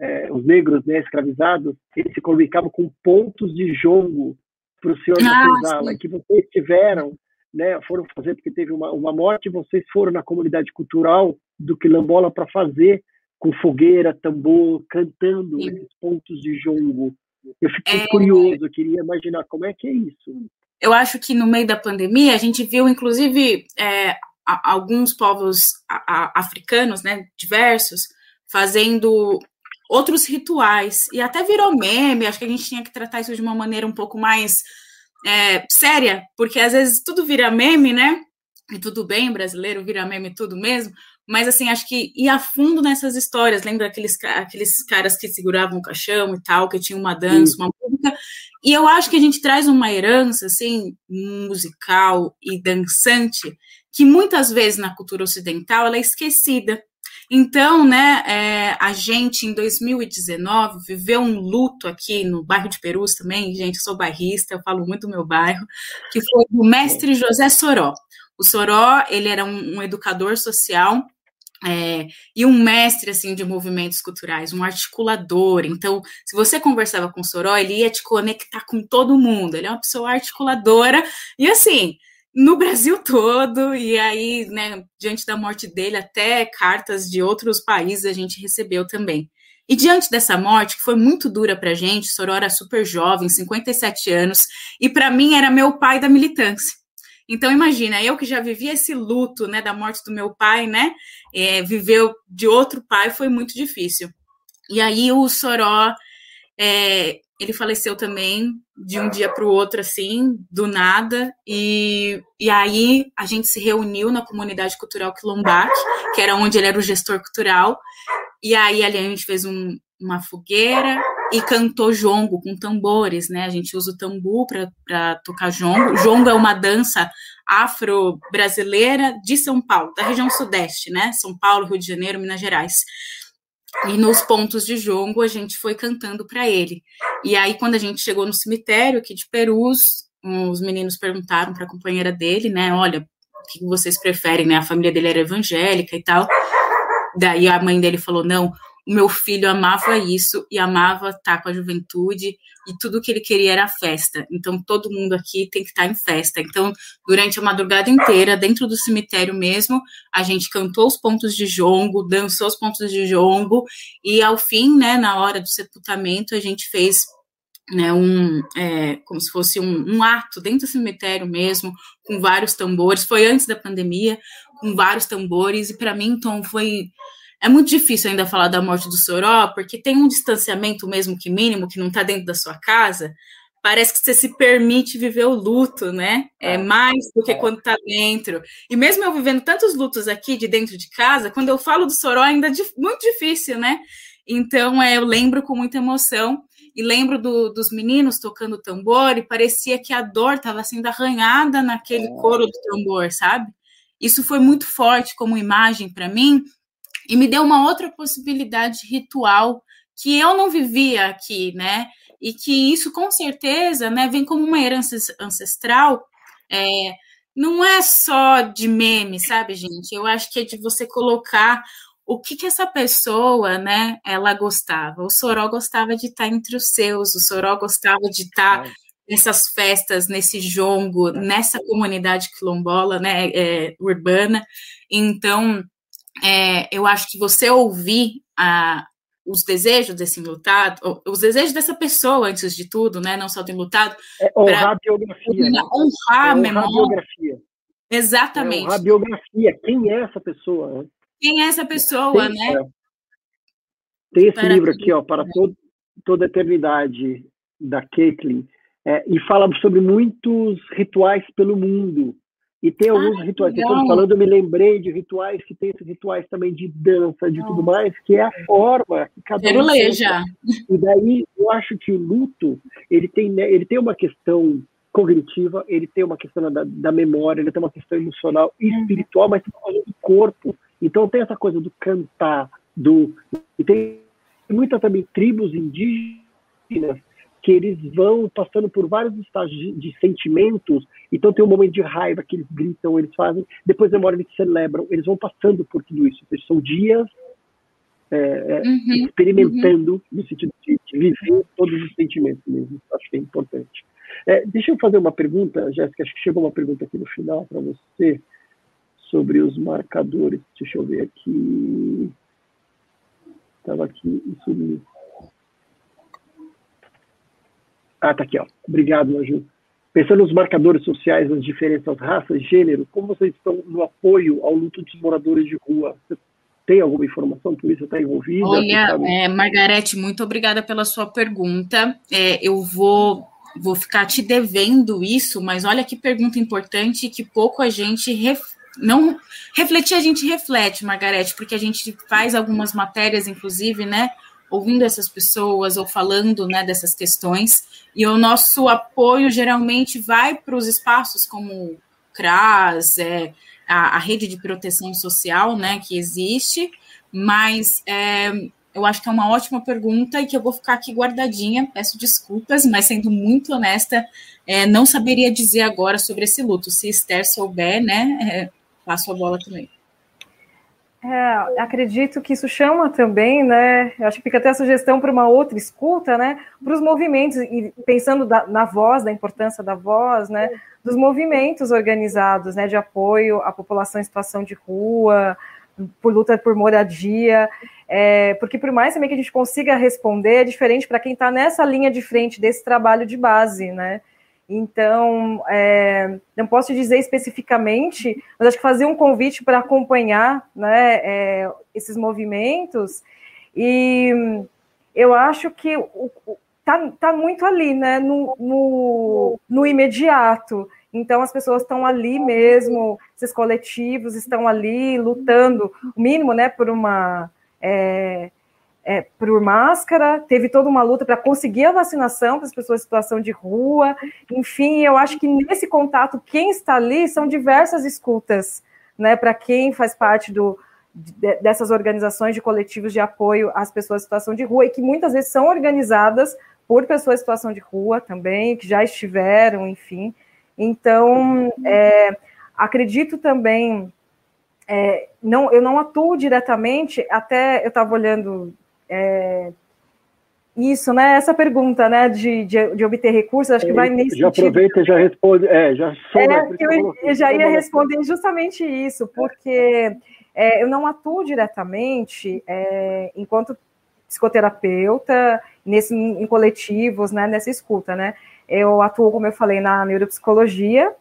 é, os negros né, escravizados, eles se comunicavam com pontos de jogo para o senhor ah, que vocês tiveram, né, foram fazer porque teve uma, uma morte, vocês foram na comunidade cultural do Quilombola para fazer com fogueira, tambor, cantando Sim. esses pontos de jongo. Eu fiquei é... curioso, eu queria imaginar como é que é isso. Eu acho que no meio da pandemia a gente viu, inclusive, é, alguns povos africanos, né, diversos, fazendo outros rituais. E até virou meme, acho que a gente tinha que tratar isso de uma maneira um pouco mais é, séria, porque às vezes tudo vira meme, né? E tudo bem, brasileiro vira meme tudo mesmo. Mas assim, acho que ir a fundo nessas histórias, lembra aqueles, aqueles caras que seguravam o caixão e tal, que tinha uma dança, uma música. E eu acho que a gente traz uma herança, assim, musical e dançante, que muitas vezes na cultura ocidental ela é esquecida. Então, né, é, a gente em 2019 viveu um luto aqui no bairro de Perus também, gente, eu sou bairrista, eu falo muito do meu bairro, que foi do mestre José Soró. O Soró, ele era um, um educador social é, e um mestre assim de movimentos culturais, um articulador. Então, se você conversava com o Soró, ele ia te conectar com todo mundo. Ele é uma pessoa articuladora e assim no Brasil todo, e aí, né, diante da morte dele, até cartas de outros países a gente recebeu também. E diante dessa morte, que foi muito dura para a gente, Sorora era super jovem, 57 anos, e para mim era meu pai da militância. Então, imagina, eu que já vivi esse luto, né, da morte do meu pai, né, é, viveu de outro pai, foi muito difícil. E aí o Soró, é, ele faleceu também de um dia para o outro, assim, do nada. E, e aí a gente se reuniu na comunidade cultural Quilombac, que era onde ele era o gestor cultural. E aí ali a gente fez um, uma fogueira e cantou jongo com tambores, né? A gente usa o tambu para tocar jongo. Jongo é uma dança afro-brasileira de São Paulo, da região sudeste, né? São Paulo, Rio de Janeiro, Minas Gerais. E nos pontos de jongo a gente foi cantando para ele. E aí, quando a gente chegou no cemitério aqui de Perus, os meninos perguntaram para a companheira dele, né? Olha, o que vocês preferem, né? A família dele era evangélica e tal. Daí a mãe dele falou: não, o meu filho amava isso e amava estar com a juventude e tudo que ele queria era festa. Então todo mundo aqui tem que estar em festa. Então durante a madrugada inteira, dentro do cemitério mesmo, a gente cantou os pontos de jongo, dançou os pontos de jongo e ao fim, né, na hora do sepultamento, a gente fez né, um, é, como se fosse um, um, ato dentro do cemitério mesmo, com vários tambores. Foi antes da pandemia, com vários tambores, e para mim, então, foi. É muito difícil ainda falar da morte do Soró, porque tem um distanciamento mesmo que mínimo, que não está dentro da sua casa. Parece que você se permite viver o luto, né? É, é. mais do que é. quando está dentro. E mesmo eu vivendo tantos lutos aqui de dentro de casa, quando eu falo do Soró, ainda é muito difícil, né? Então, é, eu lembro com muita emoção e lembro do, dos meninos tocando tambor e parecia que a dor estava sendo arranhada naquele é. coro do tambor, sabe? Isso foi muito forte como imagem para mim e me deu uma outra possibilidade ritual que eu não vivia aqui, né? E que isso com certeza, né, vem como uma herança ancestral. É, não é só de meme, sabe, gente? Eu acho que é de você colocar o que que essa pessoa, né, ela gostava. O Soró gostava de estar entre os seus, o Soró gostava de estar nessas festas, nesse jongo, nessa comunidade quilombola, né, é, urbana. Então, é, eu acho que você ouvir a, os desejos desse enlutado, os desejos dessa pessoa, antes de tudo, né, não só do enlutado. É honrar a biografia. Né? Honrar a memória. biografia. Exatamente. É honrar a biografia. Quem é essa pessoa? Né? Quem é essa pessoa, tem, né? É. Tem esse para livro aqui, ó, para todo, toda a eternidade, da Caitlin, é, e fala sobre muitos rituais pelo mundo. E tem alguns ah, rituais. Legal. falando, eu me lembrei de rituais que tem esses rituais também de dança, de tudo mais, que é a forma que cada Quero um ler já. E daí eu acho que o luto, ele tem, né, ele tem uma questão cognitiva, ele tem uma questão da, da memória, ele tem uma questão emocional e uhum. espiritual, mas tem do corpo. Então tem essa coisa do cantar, do e tem muitas também tribos indígenas que eles vão passando por vários estágios de, de, sentimentos, então tem um momento de raiva que eles gritam, eles fazem, depois demora eles celebram, eles vão passando por tudo isso. Eles são dias é, é uhum, experimentando uhum. no sentido de, de, viver todos os sentimentos mesmo. Acho que é importante. É, deixa eu fazer uma pergunta, Jéssica, acho que chegou uma pergunta aqui no final para você sobre os marcadores. Deixa eu ver aqui. Estava aqui e Ah, tá aqui, ó. Obrigado, Maju. Pensando nos marcadores sociais, nas diferenças raça, gênero, como vocês estão no apoio ao luto dos moradores de rua? Você tem alguma informação? Por isso está envolvida? Olha, é, Margarete, muito obrigada pela sua pergunta. É, eu vou vou ficar te devendo isso, mas olha que pergunta importante que pouco a gente ref, não refletir a gente reflete, Margarete, porque a gente faz algumas matérias, inclusive, né, ouvindo essas pessoas ou falando, né, dessas questões, e o nosso apoio geralmente vai para os espaços como CRAS, é, a, a, rede de proteção social, né, que existe, mas é, eu acho que é uma ótima pergunta e que eu vou ficar aqui guardadinha, peço desculpas, mas sendo muito honesta, é, não saberia dizer agora sobre esse luto. Se Esther souber, né, é, passo a bola também. É, acredito que isso chama também, né? Acho que fica até a sugestão para uma outra escuta, né? Para os movimentos, e pensando da, na voz, da importância da voz, né? Dos movimentos organizados, né? De apoio à população em situação de rua, por luta por moradia, é, porque por mais também que a gente consiga responder, é diferente para quem está nessa linha de frente desse trabalho de base, né? Então, é, não posso dizer especificamente, mas acho que fazer um convite para acompanhar né, é, esses movimentos, e eu acho que está tá muito ali, né, no, no, no imediato. Então, as pessoas estão ali mesmo, esses coletivos estão ali lutando, o mínimo, né, por uma. É, é, por máscara, teve toda uma luta para conseguir a vacinação para as pessoas em situação de rua. Enfim, eu acho que nesse contato, quem está ali são diversas escutas, né, para quem faz parte do, dessas organizações de coletivos de apoio às pessoas em situação de rua e que muitas vezes são organizadas por pessoas em situação de rua também, que já estiveram, enfim. Então, é, acredito também, é, não, eu não atuo diretamente, até eu estava olhando é, isso, né? Essa pergunta, né, de, de, de obter recursos, acho que vai nesse Já sentido. aproveita e já responde. É, já é, eu, eu, já ia responder justamente isso, porque é, eu não atuo diretamente é, enquanto psicoterapeuta nesse, em coletivos, né, nessa escuta, né? Eu atuo, como eu falei, na neuropsicologia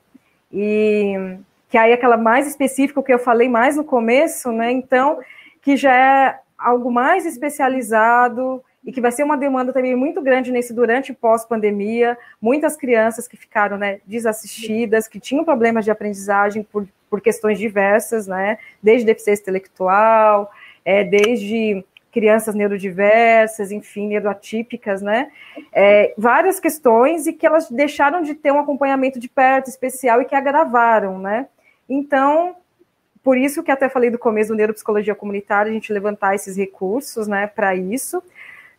e que aí é aquela mais específica que eu falei mais no começo, né? Então, que já é algo mais especializado e que vai ser uma demanda também muito grande nesse durante e pós-pandemia. Muitas crianças que ficaram né, desassistidas, que tinham problemas de aprendizagem por, por questões diversas, né, desde deficiência intelectual, é, desde crianças neurodiversas, enfim, neuroatípicas, né? É, várias questões e que elas deixaram de ter um acompanhamento de perto especial e que agravaram, né? Então, por isso que até falei do começo do neuropsicologia comunitária, a gente levantar esses recursos, né, para isso.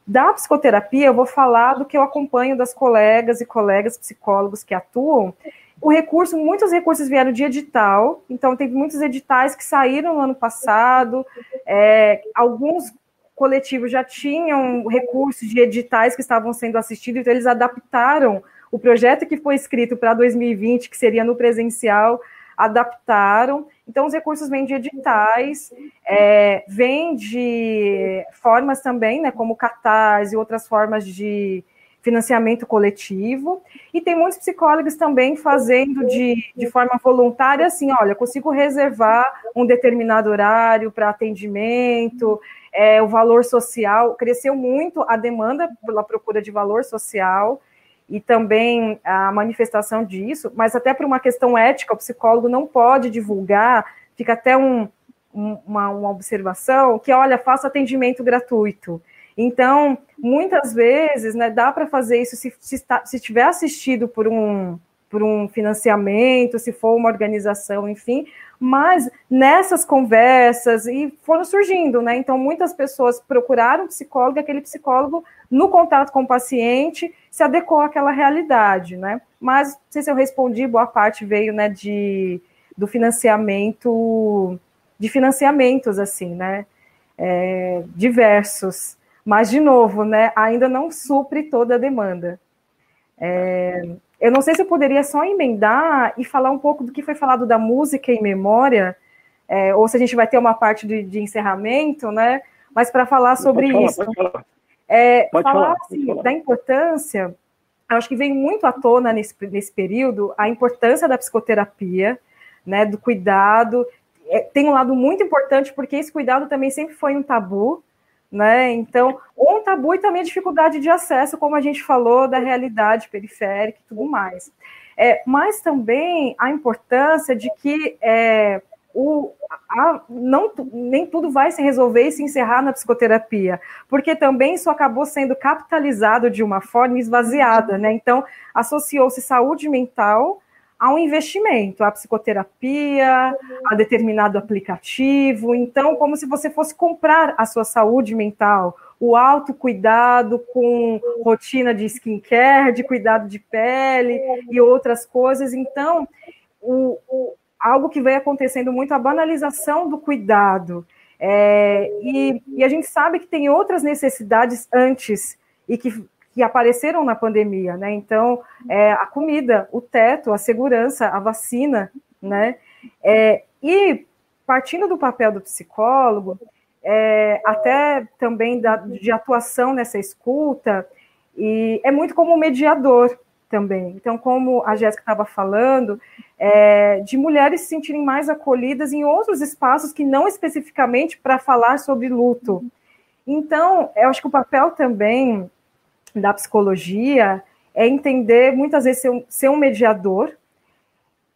Da psicoterapia, eu vou falar do que eu acompanho das colegas e colegas psicólogos que atuam. O recurso, muitos recursos vieram de edital, então teve muitos editais que saíram no ano passado, é, alguns coletivos já tinham recursos de editais que estavam sendo assistidos, então eles adaptaram o projeto que foi escrito para 2020, que seria no presencial, adaptaram. Então, os recursos vêm de editais, é, vêm de formas também, né, como Catarse e outras formas de financiamento coletivo, e tem muitos psicólogos também fazendo de, de forma voluntária, assim, olha, consigo reservar um determinado horário para atendimento, é, o valor social, cresceu muito a demanda pela procura de valor social, e também a manifestação disso, mas até por uma questão ética, o psicólogo não pode divulgar, fica até um, um, uma, uma observação que, olha, faça atendimento gratuito. Então, muitas vezes, né, dá para fazer isso se, se, está, se tiver assistido por um, por um financiamento, se for uma organização, enfim, mas nessas conversas e foram surgindo, né? Então muitas pessoas procuraram um psicólogo, aquele psicólogo no contato com o paciente se adequou àquela realidade, né? Mas não sei se eu respondi, boa parte veio, né, de do financiamento, de financiamentos assim, né? É, diversos, mas de novo, né? Ainda não supre toda a demanda. É, eu não sei se eu poderia só emendar e falar um pouco do que foi falado da música em memória, é, ou se a gente vai ter uma parte de, de encerramento, né? Mas para falar sobre pode isso. Falar, pode falar. É, pode falar, falar, assim, falar, da importância, acho que vem muito à tona nesse, nesse período a importância da psicoterapia, né? Do cuidado. É, tem um lado muito importante, porque esse cuidado também sempre foi um tabu, né? Então, um tabu e também a dificuldade de acesso, como a gente falou, da realidade periférica e tudo mais. É, mas também a importância de que é, o, a, não, nem tudo vai se resolver e se encerrar na psicoterapia, porque também isso acabou sendo capitalizado de uma forma esvaziada, né? Então, associou-se saúde mental a um investimento, a psicoterapia, a determinado aplicativo. Então, como se você fosse comprar a sua saúde mental, o autocuidado com rotina de skincare, de cuidado de pele e outras coisas. Então, o, o algo que vem acontecendo muito a banalização do cuidado. É, e, e a gente sabe que tem outras necessidades antes e que que apareceram na pandemia, né? Então, é, a comida, o teto, a segurança, a vacina, né? É, e partindo do papel do psicólogo, é, até também da, de atuação nessa escuta, e é muito como mediador também. Então, como a Jéssica estava falando, é, de mulheres se sentirem mais acolhidas em outros espaços que não especificamente para falar sobre luto. Então, eu acho que o papel também da psicologia é entender, muitas vezes, ser um, ser um mediador.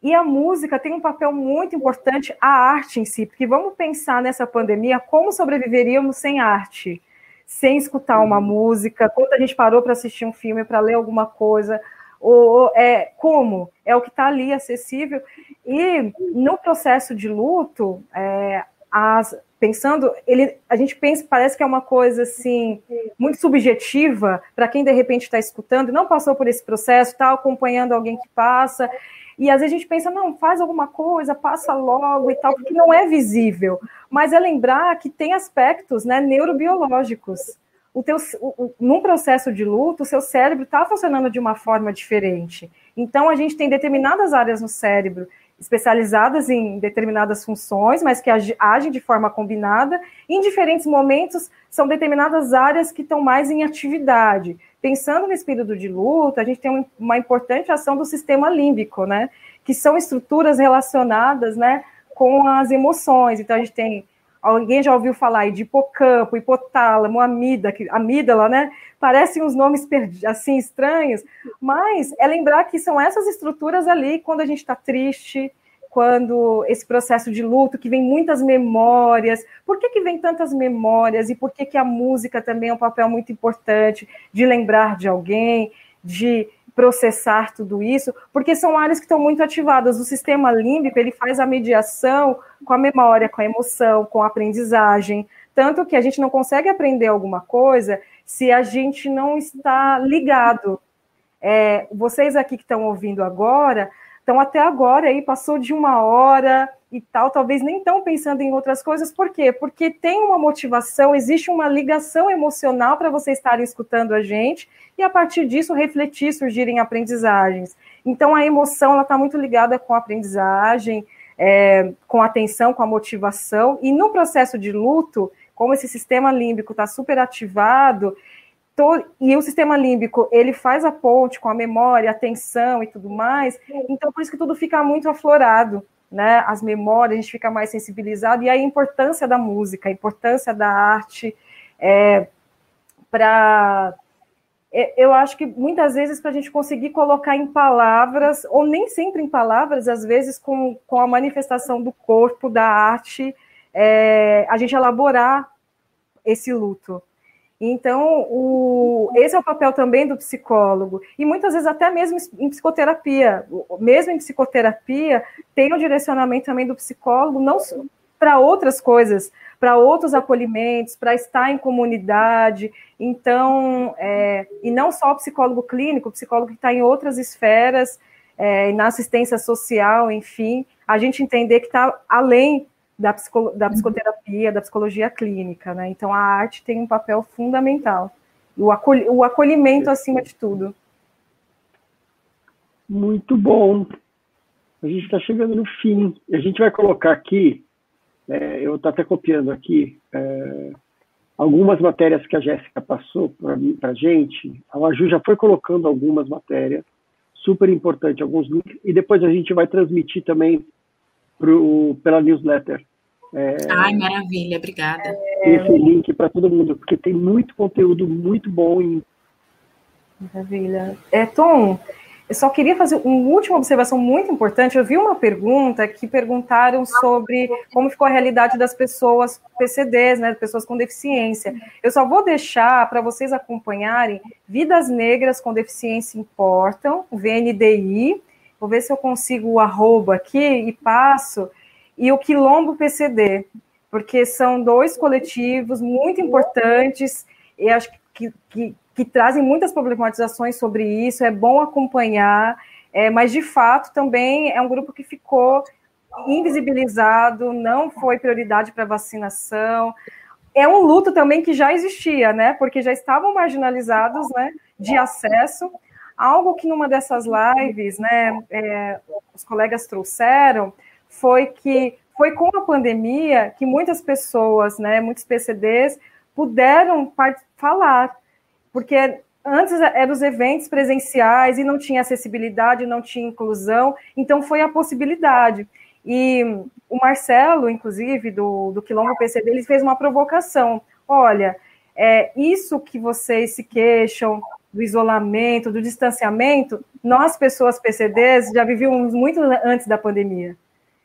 E a música tem um papel muito importante, a arte em si, porque vamos pensar nessa pandemia, como sobreviveríamos sem arte? Sem escutar uma música, quando a gente parou para assistir um filme, para ler alguma coisa, ou é como? É o que está ali acessível. E no processo de luto, é, as, pensando, ele, a gente pensa, parece que é uma coisa assim muito subjetiva para quem de repente está escutando, não passou por esse processo, está acompanhando alguém que passa, e às vezes a gente pensa, não, faz alguma coisa, passa logo e tal, porque não é visível. mas é lembrar que tem aspectos né, neurobiológicos. O teu, o, num processo de luto, o seu cérebro está funcionando de uma forma diferente. Então, a gente tem determinadas áreas no cérebro especializadas em determinadas funções, mas que agem de forma combinada. Em diferentes momentos, são determinadas áreas que estão mais em atividade. Pensando nesse período de luta, a gente tem uma importante ação do sistema límbico, né? Que são estruturas relacionadas, né, com as emoções. Então, a gente tem Alguém já ouviu falar de hipocampo, hipotálamo, amígdala, amígdala, né? Parecem uns nomes assim estranhos, mas é lembrar que são essas estruturas ali quando a gente está triste, quando esse processo de luto, que vem muitas memórias. Por que, que vem tantas memórias? E por que, que a música também é um papel muito importante de lembrar de alguém, de processar tudo isso, porque são áreas que estão muito ativadas. O sistema límbico ele faz a mediação com a memória, com a emoção, com a aprendizagem. Tanto que a gente não consegue aprender alguma coisa se a gente não está ligado. É, vocês aqui que estão ouvindo agora, estão até agora aí, passou de uma hora e tal, talvez nem estão pensando em outras coisas, por quê? Porque tem uma motivação, existe uma ligação emocional para vocês estarem escutando a gente, e a partir disso refletir, surgirem aprendizagens. Então a emoção está muito ligada com a aprendizagem, é, com a atenção, com a motivação, e no processo de luto, como esse sistema límbico está super ativado, e o sistema límbico ele faz a ponte com a memória, a atenção e tudo mais, então por isso que tudo fica muito aflorado né, as memórias, a gente fica mais sensibilizado, e a importância da música, a importância da arte é, para. É, eu acho que muitas vezes para a gente conseguir colocar em palavras, ou nem sempre em palavras, às vezes com, com a manifestação do corpo, da arte, é, a gente elaborar esse luto. Então, o, esse é o papel também do psicólogo. E muitas vezes, até mesmo em psicoterapia, mesmo em psicoterapia, tem o direcionamento também do psicólogo, não para outras coisas, para outros acolhimentos, para estar em comunidade. Então, é, e não só o psicólogo clínico, o psicólogo que está em outras esferas, é, na assistência social, enfim, a gente entender que está além da, psico, da uhum. psicoterapia, da psicologia clínica, né? Então a arte tem um papel fundamental. O, acolh, o acolhimento acima de tudo. Muito bom. A gente está chegando no fim. A gente vai colocar aqui, é, eu estou até copiando aqui, é, algumas matérias que a Jéssica passou para a gente. A Maju já foi colocando algumas matérias, super importante, alguns links, e depois a gente vai transmitir também pro, pela newsletter é, Ai, maravilha, obrigada. Esse link para todo mundo, porque tem muito conteúdo muito bom. Em... Maravilha. É, Tom, eu só queria fazer uma última observação muito importante. Eu vi uma pergunta que perguntaram sobre como ficou a realidade das pessoas PCDs, né, pessoas com deficiência. Eu só vou deixar para vocês acompanharem Vidas Negras com Deficiência Importam, VNDI. Vou ver se eu consigo o arroba aqui e passo e o Quilombo PCD, porque são dois coletivos muito importantes e acho que, que, que trazem muitas problematizações sobre isso, é bom acompanhar, é, mas de fato também é um grupo que ficou invisibilizado, não foi prioridade para vacinação. É um luto também que já existia, né? Porque já estavam marginalizados, né? De acesso. Algo que numa dessas lives, né? É, os colegas trouxeram foi que foi com a pandemia que muitas pessoas, né, muitos PCDs, puderam falar, porque antes eram os eventos presenciais e não tinha acessibilidade, não tinha inclusão, então foi a possibilidade. E o Marcelo, inclusive, do, do Quilombo PCD, ele fez uma provocação. Olha, é, isso que vocês se queixam do isolamento, do distanciamento, nós, pessoas PCDs, já vivíamos muito antes da pandemia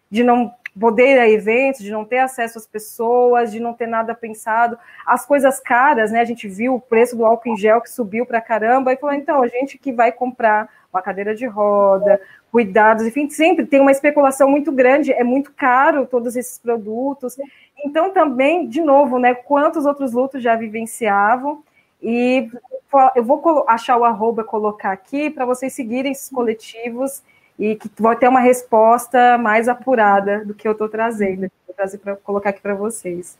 de não poder ir a eventos, de não ter acesso às pessoas, de não ter nada pensado. As coisas caras, né? A gente viu o preço do álcool em gel que subiu para caramba e falou: então, a gente que vai comprar uma cadeira de roda, cuidados, enfim, sempre tem uma especulação muito grande, é muito caro todos esses produtos. Então, também, de novo, né? Quantos outros lutos já vivenciavam? E eu vou achar o arroba colocar aqui para vocês seguirem esses coletivos e que vai ter uma resposta mais apurada do que eu estou trazendo, vou trazer para colocar aqui para vocês.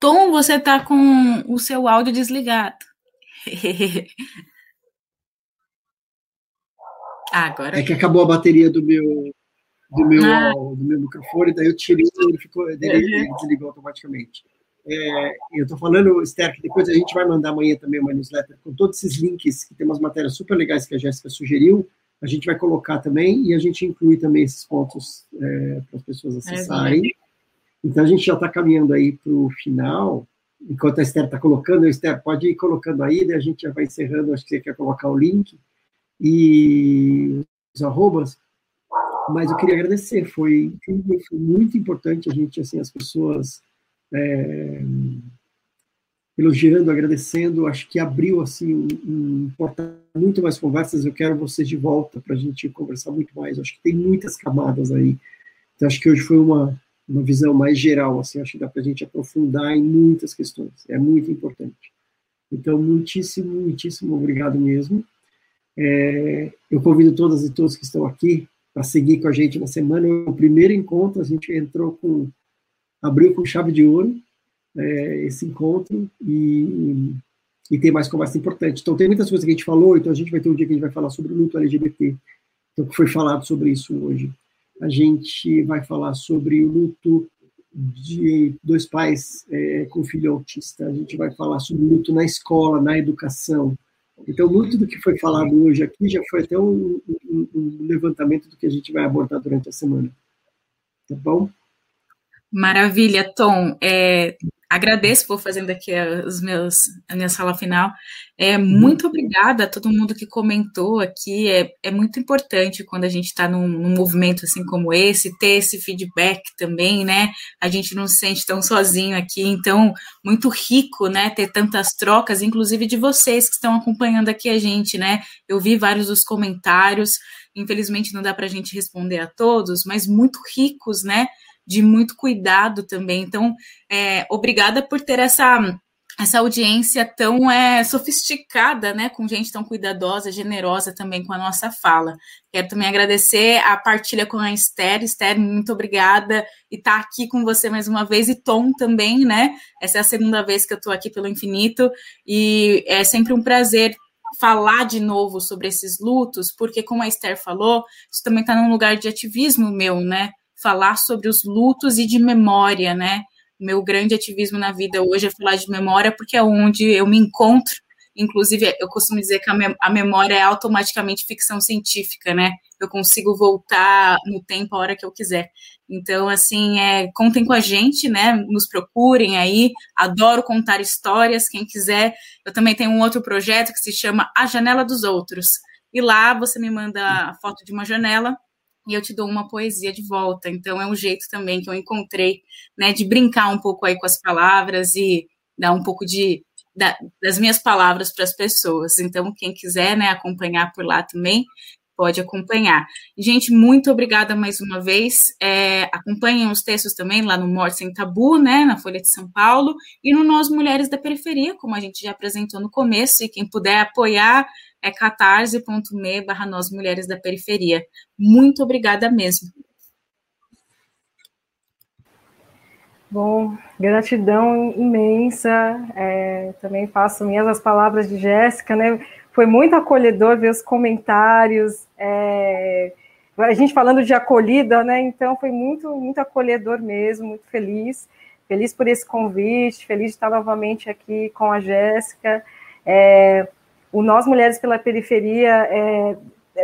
Tom, você está com o seu áudio desligado. *laughs* Agora. É que acabou a bateria do meu do meu, ah. do meu microfone, daí eu tirei e ele ficou, ele, ele desligou automaticamente. É, eu estou falando, Esther, que depois a gente vai mandar amanhã também uma newsletter com todos esses links, que tem umas matérias super legais que a Jéssica sugeriu, a gente vai colocar também e a gente inclui também esses pontos é, para as pessoas é acessarem. Então a gente já está caminhando aí para o final. Enquanto a Esther está colocando, a Esther pode ir colocando aí, daí a gente já vai encerrando, acho que você quer colocar o link e os arrobas. Mas eu queria agradecer, foi, foi muito importante a gente, assim, as pessoas é, elogiando, agradecendo, acho que abriu assim um, um portal muito mais conversas. Eu quero vocês de volta para a gente conversar muito mais. Acho que tem muitas camadas aí. Então acho que hoje foi uma uma visão mais geral, assim, acho que dá para a gente aprofundar em muitas questões. É muito importante. Então, muitíssimo, muitíssimo obrigado mesmo. É, eu convido todas e todos que estão aqui para seguir com a gente na semana. O primeiro encontro, a gente entrou com abriu com chave de ouro é, esse encontro e, e tem mais conversa importante. Então, tem muitas coisas que a gente falou, então a gente vai ter um dia que a gente vai falar sobre luto LGBT, então, que foi falado sobre isso hoje. A gente vai falar sobre o luto de dois pais é, com filho autista, a gente vai falar sobre luto na escola, na educação. Então, muito do que foi falado hoje aqui já foi até um, um, um levantamento do que a gente vai abordar durante a semana. Tá bom? Maravilha, Tom. É, agradeço por fazendo aqui os meus, a minha sala final. É, muito obrigada a todo mundo que comentou aqui. É, é muito importante quando a gente está num, num, movimento assim como esse, ter esse feedback também, né? A gente não se sente tão sozinho aqui. Então, muito rico, né? Ter tantas trocas, inclusive de vocês que estão acompanhando aqui a gente, né? Eu vi vários dos comentários. Infelizmente, não dá para a gente responder a todos, mas muito ricos, né? De muito cuidado também. Então, é, obrigada por ter essa essa audiência tão é, sofisticada, né, com gente tão cuidadosa, generosa também com a nossa fala. Quero também agradecer a partilha com a Esther. Esther, muito obrigada e estar tá aqui com você mais uma vez. E Tom também, né? Essa é a segunda vez que eu estou aqui pelo Infinito e é sempre um prazer falar de novo sobre esses lutos, porque como a Esther falou, isso também está num lugar de ativismo meu, né? Falar sobre os lutos e de memória, né? Meu grande ativismo na vida hoje é falar de memória, porque é onde eu me encontro. Inclusive, eu costumo dizer que a memória é automaticamente ficção científica, né? Eu consigo voltar no tempo a hora que eu quiser. Então, assim, é, contem com a gente, né? Nos procurem aí. Adoro contar histórias. Quem quiser, eu também tenho um outro projeto que se chama A Janela dos Outros. E lá você me manda a foto de uma janela e eu te dou uma poesia de volta. Então é um jeito também que eu encontrei, né, de brincar um pouco aí com as palavras e dar um pouco de da, das minhas palavras para as pessoas. Então quem quiser, né, acompanhar por lá também pode acompanhar. Gente, muito obrigada mais uma vez. É, acompanhem os textos também lá no Morte Sem Tabu, né, na Folha de São Paulo, e no Nós Mulheres da Periferia, como a gente já apresentou no começo, e quem puder apoiar é catarse.me barra Nós Mulheres da Periferia. Muito obrigada mesmo. Bom, gratidão imensa. É, também faço minhas as palavras de Jéssica, né? Foi muito acolhedor ver os comentários. É, a gente falando de acolhida, né? Então foi muito, muito acolhedor mesmo, muito feliz. Feliz por esse convite, feliz de estar novamente aqui com a Jéssica. É, o Nós Mulheres pela Periferia é,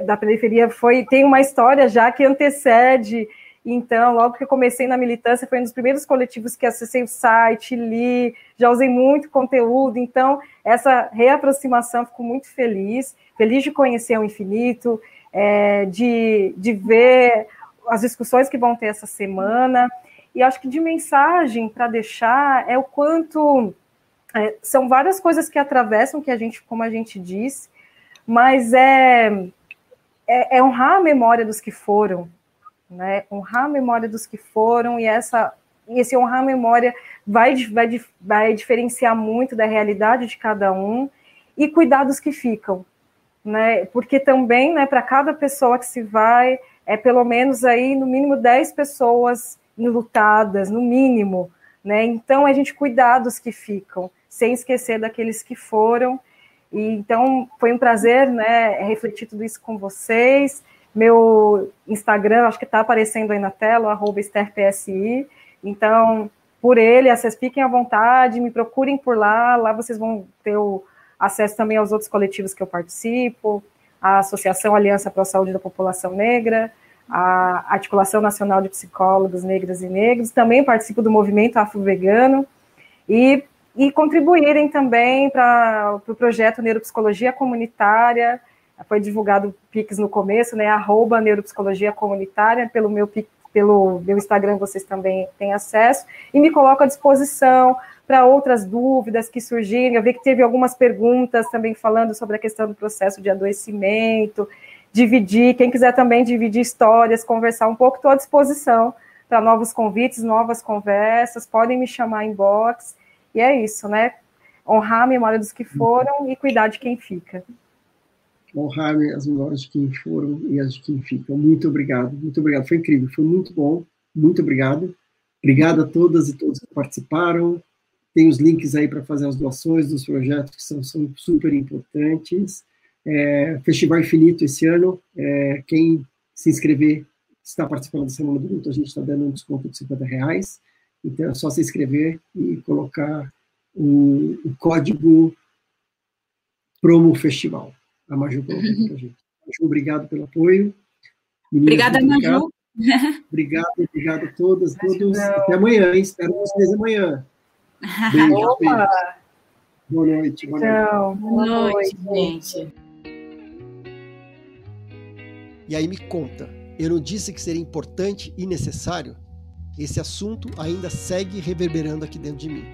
da Periferia foi tem uma história já que antecede. Então, logo que eu comecei na militância, foi um dos primeiros coletivos que acessei o site, li, já usei muito conteúdo. Então, essa reaproximação, fico muito feliz, feliz de conhecer o infinito, é, de, de ver as discussões que vão ter essa semana. E acho que de mensagem para deixar é o quanto é, são várias coisas que atravessam que a gente, como a gente disse, mas é, é, é, honrar a memória dos que foram, né? Honrar a memória dos que foram e essa e esse honrar a memória vai, vai, vai diferenciar muito da realidade de cada um e cuidados que ficam, né? Porque também, né, para cada pessoa que se vai, é pelo menos aí no mínimo 10 pessoas enlutadas, no mínimo, né? Então a gente cuidados que ficam, sem esquecer daqueles que foram. E então foi um prazer, né, refletir tudo isso com vocês. Meu Instagram, acho que está aparecendo aí na tela, arroba EstherPSI. Então, por ele, vocês fiquem à vontade, me procurem por lá, lá vocês vão ter o acesso também aos outros coletivos que eu participo, a Associação Aliança para a Saúde da População Negra, a Articulação Nacional de Psicólogos Negras e Negros, também participo do movimento afro-vegano e, e contribuírem também para o pro projeto Neuropsicologia Comunitária, foi divulgado o Pix no começo, né, arroba Neuropsicologia Comunitária, pelo meu pelo meu Instagram vocês também têm acesso, e me coloco à disposição para outras dúvidas que surgirem. Eu vi que teve algumas perguntas também falando sobre a questão do processo de adoecimento, dividir, quem quiser também dividir histórias, conversar um pouco, estou à disposição para novos convites, novas conversas, podem me chamar em box, e é isso, né? Honrar a memória dos que foram e cuidar de quem fica honrar as memórias de quem foram e as de quem ficam. Muito obrigado, muito obrigado. Foi incrível, foi muito bom. Muito obrigado. Obrigado a todas e todos que participaram. Tem os links aí para fazer as doações dos projetos que são, são super importantes. É, Festival Infinito esse ano. É, quem se inscrever está participando da Semana do Luto, a gente está dando um desconto de 50 reais. Então é só se inscrever e colocar o, o código Promo Festival a Maju para gente. Maju, obrigado pelo apoio. Meninas, Obrigada, Maju. Obrigado, obrigado a todas, todos. Até amanhã, hein? Espero vocês amanhã. Beijo, beijo. Boa noite. Boa noite. Boa noite, gente. E aí me conta, eu não disse que seria importante e necessário? Esse assunto ainda segue reverberando aqui dentro de mim.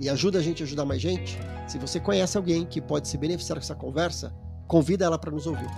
E ajuda a gente a ajudar mais gente? Se você conhece alguém que pode se beneficiar dessa conversa, convida ela para nos ouvir.